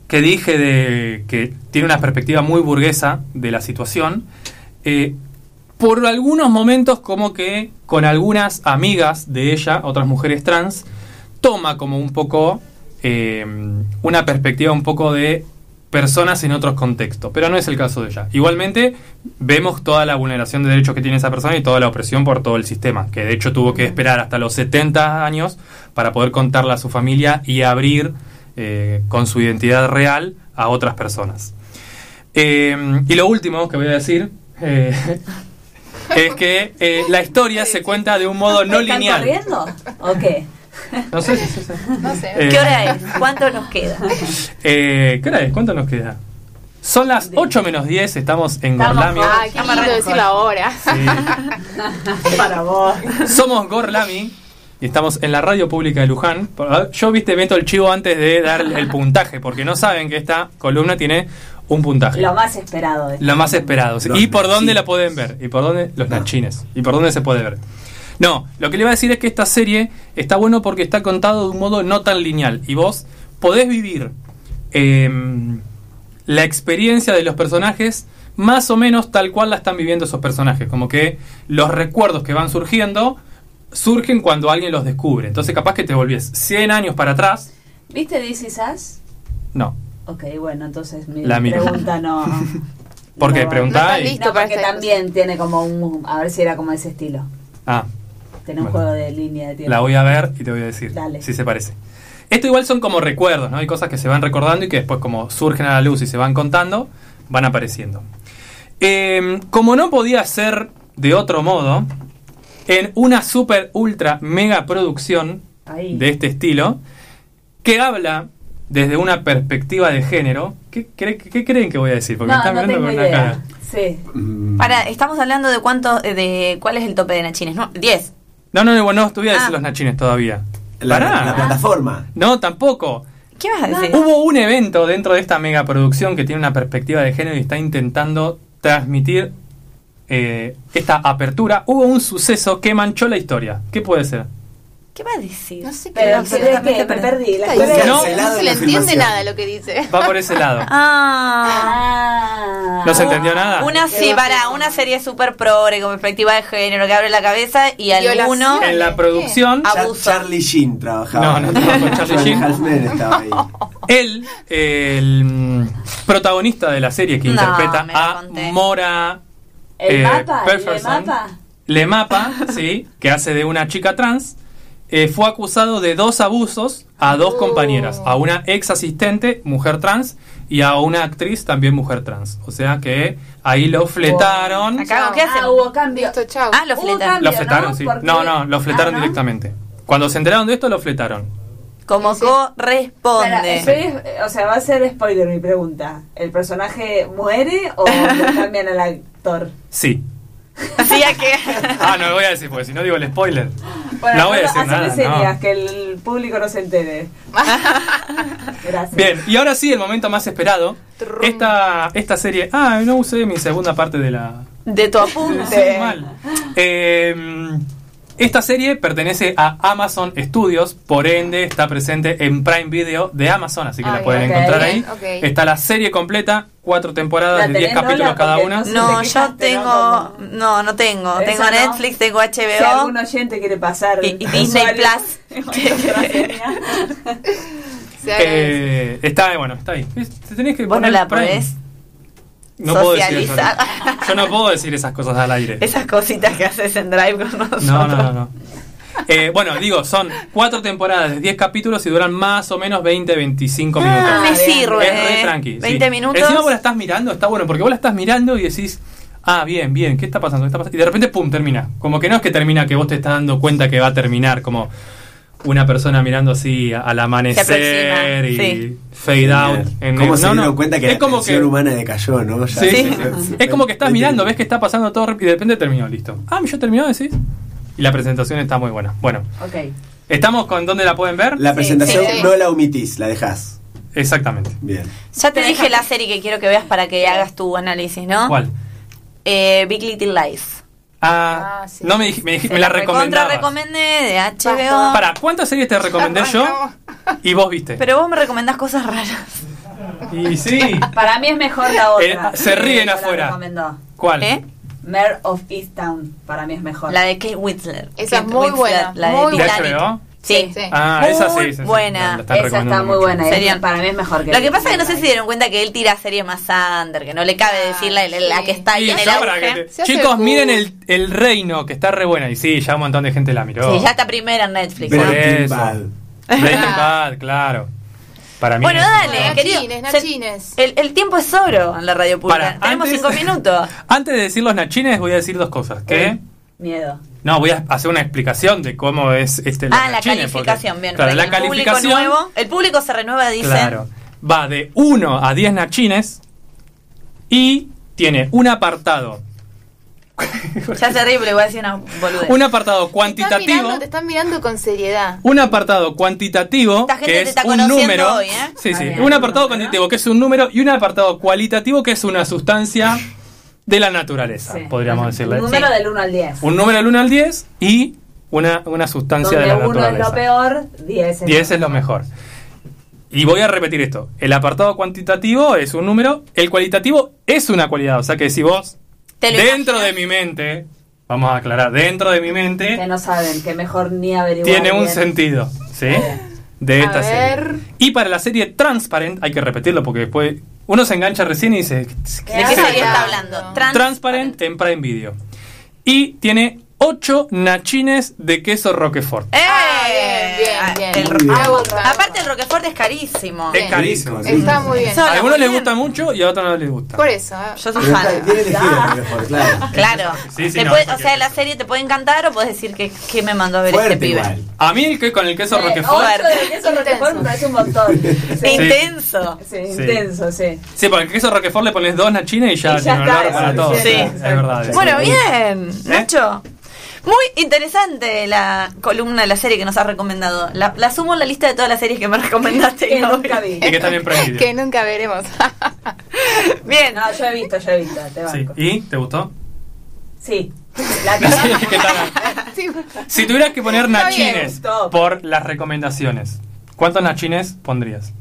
que dije de que tiene una perspectiva muy burguesa de la situación, eh, por algunos momentos como que con algunas amigas de ella, otras mujeres trans, toma como un poco eh, una perspectiva un poco de personas en otros contextos, pero no es el caso de ella. Igualmente vemos toda la vulneración de derechos que tiene esa persona y toda la opresión por todo el sistema, que de hecho tuvo que esperar hasta los 70 años para poder contarle a su familia y abrir eh, con su identidad real a otras personas. Eh, y lo último que voy a decir eh, es que eh, la historia se cuenta de un modo no ¿Están lineal. corriendo? ¿O qué? No sé, sí, sí, sí. No sé. Eh, ¿Qué hora es? ¿Cuánto nos queda? Eh, ¿Qué hora es? ¿Cuánto nos queda? Son las 8 menos 10, estamos en Estamos Gorlami. Ay, qué lindo decirlo ahora. Para vos. Somos Gorlami y estamos en la radio pública de Luján. Yo, viste, meto el chivo antes de dar el puntaje, porque no saben que esta columna tiene un puntaje. Lo más esperado. de- Lo más esperado. sí. Los ¿Y por dónde la pueden ver? ¿Y por dónde? Los nachines. ¿Y por dónde se puede ver? No, lo que le iba a decir es que esta serie está bueno porque está contado de un modo no tan lineal. Y vos podés vivir em, la experiencia de los personajes más o menos tal cual la están viviendo esos personajes. Como que los recuerdos que van surgiendo surgen cuando alguien los descubre. Entonces capaz que te volvés 100 años para atrás. ¿Viste Is Us? No. Ok, bueno, entonces mi La pregunta no. ¿Por qué? no- Preguntá No y- porque esta también tiene como un. A ver si era como ese estilo. Ah, Un Bueno. juego de línea de tiempo. La voy a ver y te voy a decir Dale. si se parece. Esto igual son como recuerdos, ¿no? Hay cosas que se van recordando y que después como surgen a la luz y se van contando, van apareciendo. Eh, como no podía ser de otro modo, en una super ultra mega producción Ahí. de este estilo, que habla desde una perspectiva de género, ¿qué, cre- qué creen que voy a decir? Porque me están no mirando con una idea. cara. Sí. Para, estamos hablando de cuánto, de cuál es el tope de Nachines, ¿no? 10. No, no, no, bueno, no te voy a decir Ah. los nachines todavía. la, Pará. la plataforma. No, tampoco. ¿Qué vas a decir? Hubo un evento dentro de esta mega producción que tiene una perspectiva de género y está intentando transmitir eh, esta apertura. Hubo un suceso que manchó la historia. ¿Qué puede ser? ¿Qué vas a decir? No sé qué Pero va a ¿qué- hacer. qué? me perdí. La. No. No, se le entiende filmación. nada lo que dice. Va por ese lado. Ah. Ah. ¿No se entendió nada? Una sí, para, una serie súper progre con perspectiva de género que abre la cabeza y alguno. En la producción, Char- Abuso. Charlie Sheen trabajaba. No, no trabajó con Charlie Sheen. Estaba ahí. él, el mm, protagonista de la serie que No, interpreta a conté. Mora El eh, mapa. Le Mapa, sí, que hace de una chica trans, eh, fue acusado de dos abusos a dos Oh. compañeras, a una ex asistente, mujer trans, y a una actriz, también mujer trans. O sea que ahí lo fletaron. Acá, ¿qué hacen? Ah, hubo cambio. Listo, chao. Ah, lo cambio, Lo fletaron, ¿no? sí. Porque- No, no, lo fletaron Ah, ¿no? directamente. Cuando se enteraron de esto, lo fletaron. Como Para, corresponde. o sea, va a ser spoiler mi pregunta. ¿El personaje muere o le cambian al actor? Sí. Así a que. Ah, no lo voy a decir, porque si no digo el spoiler. Bueno, no voy a decir nada. señas, no. que el público no se entere. Gracias. Bien, y ahora sí, el momento más esperado. Esta, esta serie. Ah, no usé mi segunda parte de la, De tu Sí, apunte. mal. Eh, esta serie pertenece a Amazon Studios, por ende está presente en Prime Video de Amazon, así que la pueden encontrar ahí. Está la serie completa, cuatro temporadas ¿La de 10 tenés, capítulos cada una. no yo tengo. ¿no? No, tengo. Tengo no. Netflix, tengo Si algún HBO. oyente quiere pasar Y- y Disney agradece. Eh, está, bueno, está ahí. Te tenés que Vos no poner la Prime. No puedo decir eso. Yo no puedo decir esas cosas al aire. Esas cositas que haces en Drive con nosotros. No, no, no. no. Eh, bueno, digo, son cuatro temporadas de 10 capítulos y duran más o menos 20, 25 Ah, minutos. me sirve. Es re tranqui. 20 sí. minutos. Encima vos la estás mirando, está bueno, porque vos la estás mirando y decís, ah, bien, bien, ¿qué está pasando? ¿Qué está pasando? Y de repente, pum, termina. Como que no es que termina que vos te estás dando cuenta que va a terminar, como una persona mirando así al amanecer aproxima, y sí. fade out. en ¿Cómo el- se no, dieron no. cuenta que es la como que humana decayó, no? Ya- Sí. Es como que estás mirando, ves que está pasando todo rápido y de repente terminó, listo. Ah, yo terminó, decís. Y la presentación está muy buena. Bueno, Ok. ¿estamos con dónde la pueden ver? La presentación sí, sí. no la omitís, la dejás. Exactamente. Bien. Ya te dije la serie que quiero que veas para que hagas tu análisis, ¿no? ¿Cuál? Eh, Big Little Lies. Ah, no me, dij- me, dij- me la recomendaba. recomendé de HBO. Para, ¿cuántas series te recomendé yo? Y vos viste. Pero vos me recomendás cosas raras. Y sí. Para mí es mejor la otra. Eh, se ríen la afuera. ¿Cuál? ¿Eh? Mare of Easttown, para mí es mejor. La de Kate Winslet. Esa es muy buena, La muy de ¿De Titanic. HBO? Sí. Sí. Ah, esa sí. Muy sí, sí, buena. la- la están Esa está muy mucho. buena. y Serían- Para mí es mejor que Lo que pasa es que no sé si dieron cuenta que él tira series más under, que no le cabe decir la, la que está ahí Y en el auge. te- Chicos, cool. miren el, el reino, que está re buena. Y sí, ya un montón de gente la miró. Sí, ya está primera en Netflix. Por ¿no? Breaking eso. Bad. Breaking Bad, claro. Para mí. Bueno, dale, Nachines, querido. nachines. Se- El, el tiempo es oro en la radio pública. Para, Tenemos antes- cinco minutos. Antes de decir los nachines, voy a decir dos cosas. Que. Eh, Miedo. No, voy a hacer una explicación de cómo es este Ah, la nachines, calificación, porque, bien. Claro, la el público calificación. nuevo. El público se renueva, dicen. Claro. Va de 1 a 10 nachines y tiene un apartado. Ya se ríe, pero voy a decir una boludez. Un apartado Te están, cuantitativo. mirando, te están mirando con seriedad. Un apartado cuantitativo Esta gente que te es está un número. hoy, ¿eh? Sí, sí. Un apartado cuantitativo que es un número y un apartado cualitativo que es una sustancia de la naturaleza, Sí. podríamos decirle. Un número Sí. del 1 al 10. Un número del 1 al 10 y una, una sustancia Donde de la 1 es naturaleza. lo peor, 10 es 10 es lo mejor. Y voy a repetir esto. El apartado cuantitativo es un número, el cualitativo es una cualidad. O sea que si vos, ¿Te lo dentro imaginas? de mi mente, vamos a aclarar, dentro de mi Que mente, no saben, que mejor ni averiguar. tiene un bien. sentido. ¿Sí? De A esta ver. serie. Y para la serie Transparent, hay que repetirlo porque después uno se engancha recién y dice, ¿De qué serie está hablando? Trans- Transparent en Prime Video. Y tiene 8 nachines de queso Roquefort. ¡Eh! bien, bien, Ah, bien. el bien. Me gusta. Aparte el Roquefort es carísimo. Es carísimo. sí. Está muy bien. A algunos muy les bien. gusta mucho y a otros no les gusta. Por eso. ¿eh? Yo soy Pero está- fan. Tiene elegido Roquefort, claro. Claro. Sí, sí, Te no, puede- porque- o sea, la serie te puede encantar o puedes decir que, que me mandó a ver Fuerte este pibe. igual. A mí el que con el queso Roquefort. ocho de queso Roquefort me parece un montón. Sí. Intenso. Sí, intenso, sí. Sí, porque el queso Roquefort le pones dos nachines y ya, Y ya tiene está, olor para sí, todo. sí. Es verdad. Bueno, bien, ¿Eh? Nacho. Muy interesante la columna de la serie que nos has recomendado. La, la sumo en la lista de todas las series que me recomendaste. Que no nunca vi. Y que también nunca veremos. Bien. No, yo he visto, yo he visto, te Sí. ¿Y? ¿Te gustó? Sí. La. Si tuvieras que poner nachines por las recomendaciones, ¿cuántos nachines pondrías?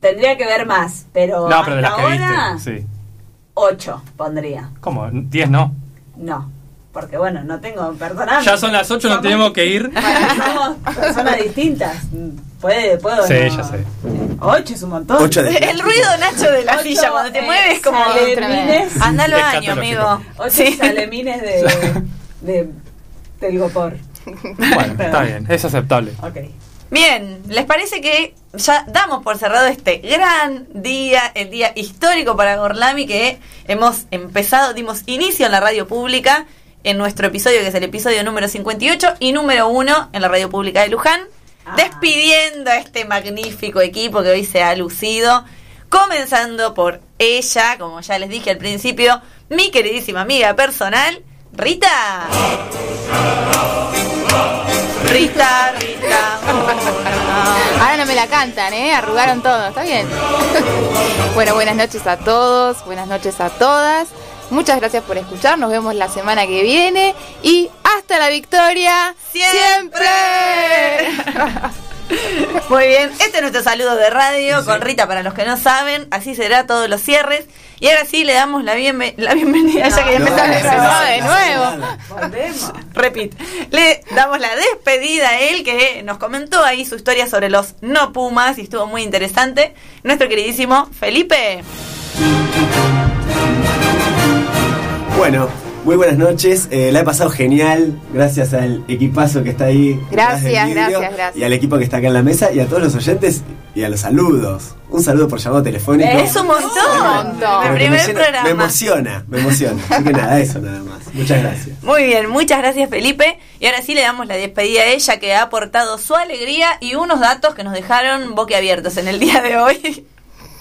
tendría que ver más, pero, No, pero de las que ahora, viste. Sí. 8 pondría. ¿Cómo? ¿10 no? No, porque bueno, no tengo, perdoname. Ya son las 8, nos Somos- tenemos que ir. Somos personas distintas. Puede, puedo. Sí, no. ya sé. 8 es un montón. Ocho de- El ruido, Nacho, de la Ocho, silla cuando te mueves como... salemines. Anda al baño, amigo. 8 Sí. salemines de, de, del Gopor. Bueno, está bien, es aceptable. Ok. Bien, ¿les parece que ya damos por cerrado este gran día, el día histórico para Gorlami que hemos empezado, dimos inicio en la radio pública en nuestro episodio que es el episodio número 58 y número 1 en la radio pública de Luján, despidiendo a este magnífico equipo que hoy se ha lucido, comenzando por ella, como ya les dije al principio, mi queridísima amiga personal, Rita. Rita, Rita. Ahora no me la cantan, ¿eh? Arrugaron todo, está bien. bueno, buenas noches a todos, buenas noches a todas. Muchas gracias por escuchar, nos vemos la semana que viene y hasta la victoria ¡Siempre! Muy bien, este es nuestro saludo de radio con Rita para los que no saben, así será todos los cierres. Y ahora sí le damos la, bienve- la bienvenida, ya que ya No, empezamos no, no, de no, nuevo. Volvemos. Repite. Le damos la despedida a él que nos comentó ahí su historia sobre los no pumas y estuvo muy interesante. Nuestro queridísimo Felipe. Bueno, muy buenas noches. Eh, la he pasado genial. Gracias al equipazo que está ahí. Gracias, gracias, gracias. Y al equipo que está acá en la mesa y a todos los oyentes y a los saludos. Un saludo por llamado telefónico. Es un montón. Porque El me primer llena- programa. Me emociona, me emociona. Así que nada, eso nada más. Muchas gracias. Muy bien, muchas gracias Felipe. Y ahora sí le damos la despedida a ella que ha aportado su alegría y unos datos que nos dejaron boquiabiertos en el día de hoy.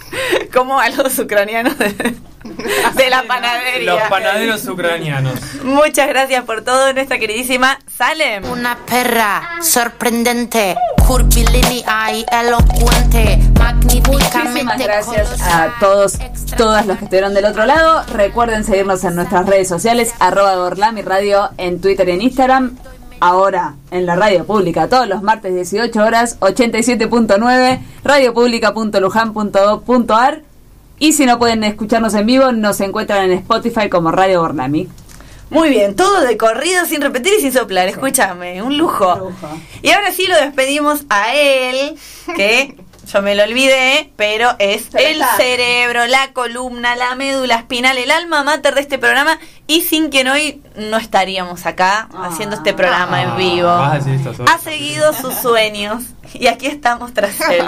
Como a los ucranianos de, de la panadería. Los panaderos ucranianos. Muchas gracias por todo, nuestra queridísima Salem. Una perra sorprendente, curvilínea y elocuente, Muchísimas magníficamente gracias a todos, todas los que estuvieron del otro lado. Recuerden seguirnos en nuestras redes sociales, arroba Gorlami Radio en Twitter y en Instagram. Ahora en la radio pública, todos los martes 18 horas, 87.9, radiopublica.lujan.gov.ar. Y si no pueden escucharnos en vivo, nos encuentran en Spotify como Radio Gorlami. Muy bien, todo de corrido, sin repetir y sin soplar. Escúchame, un lujo. Y ahora sí lo despedimos a él, que yo me lo olvidé, pero es Pero el está. cerebro, la columna, la médula espinal, el alma mater de este programa. Y sin quien hoy no estaríamos acá haciendo este programa en vivo. Vas a decir esto solo. Ha seguido sus sueños y aquí estamos tras él.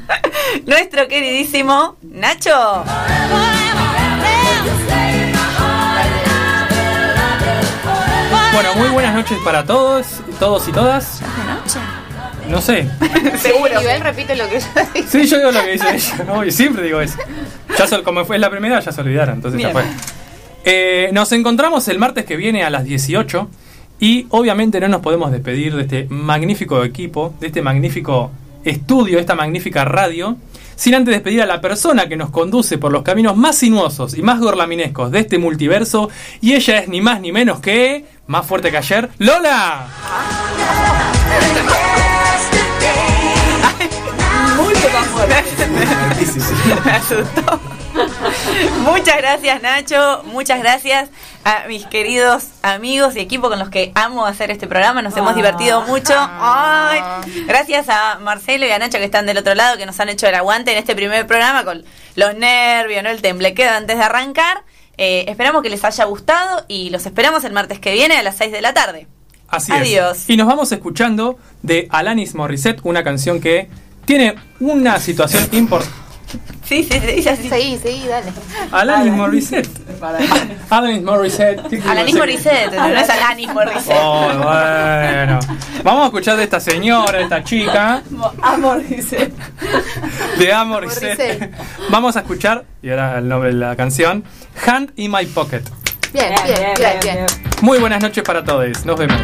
Nuestro queridísimo Nacho. Bueno, muy buenas noches para todos, todos y todas. No sé. Seguro. Igual repito lo que yo dije. Sí, yo digo lo que dice ella, ¿no? Y siempre digo eso. Ya se- como fue la primera, ya se olvidaron, entonces ya fue. Eh, nos encontramos el martes que viene a las 18 y obviamente no nos podemos despedir de este magnífico equipo, de este magnífico estudio, de esta magnífica radio, sin antes despedir a la persona que nos conduce por los caminos más sinuosos y más gorlaminescos de este multiverso y ella es ni más ni menos que, más fuerte que ayer, Lola. Me asustó. Muchas gracias Nacho, muchas gracias a mis queridos amigos y equipo con los que amo hacer este programa, nos hemos Ah. divertido mucho. Ay, gracias a Marcelo y a Nacho que están del otro lado, que nos han hecho el aguante en este primer programa con los nervios, ¿no? el temblequeo antes de arrancar. Eh, esperamos que les haya gustado y los esperamos el martes que viene a las 6 de la tarde. Así Adiós. es. Y nos vamos escuchando de Alanis Morissette, una canción que tiene una situación importante. Sí, sí, dice así. Seguí, seguí, dale. Alanis Morissette. Alanis Morissette. ¿qué quiero Alanis? Morissette, no es Alanis Morissette. Oh, bueno. Vamos a escuchar de esta señora, de esta chica, Amor, dice. de Amor Morissette. Vamos a escuchar, y ahora el nombre de la canción, Hand in My Pocket. Bien, bien, bien, bien. Muy buenas noches para todos. Nos vemos.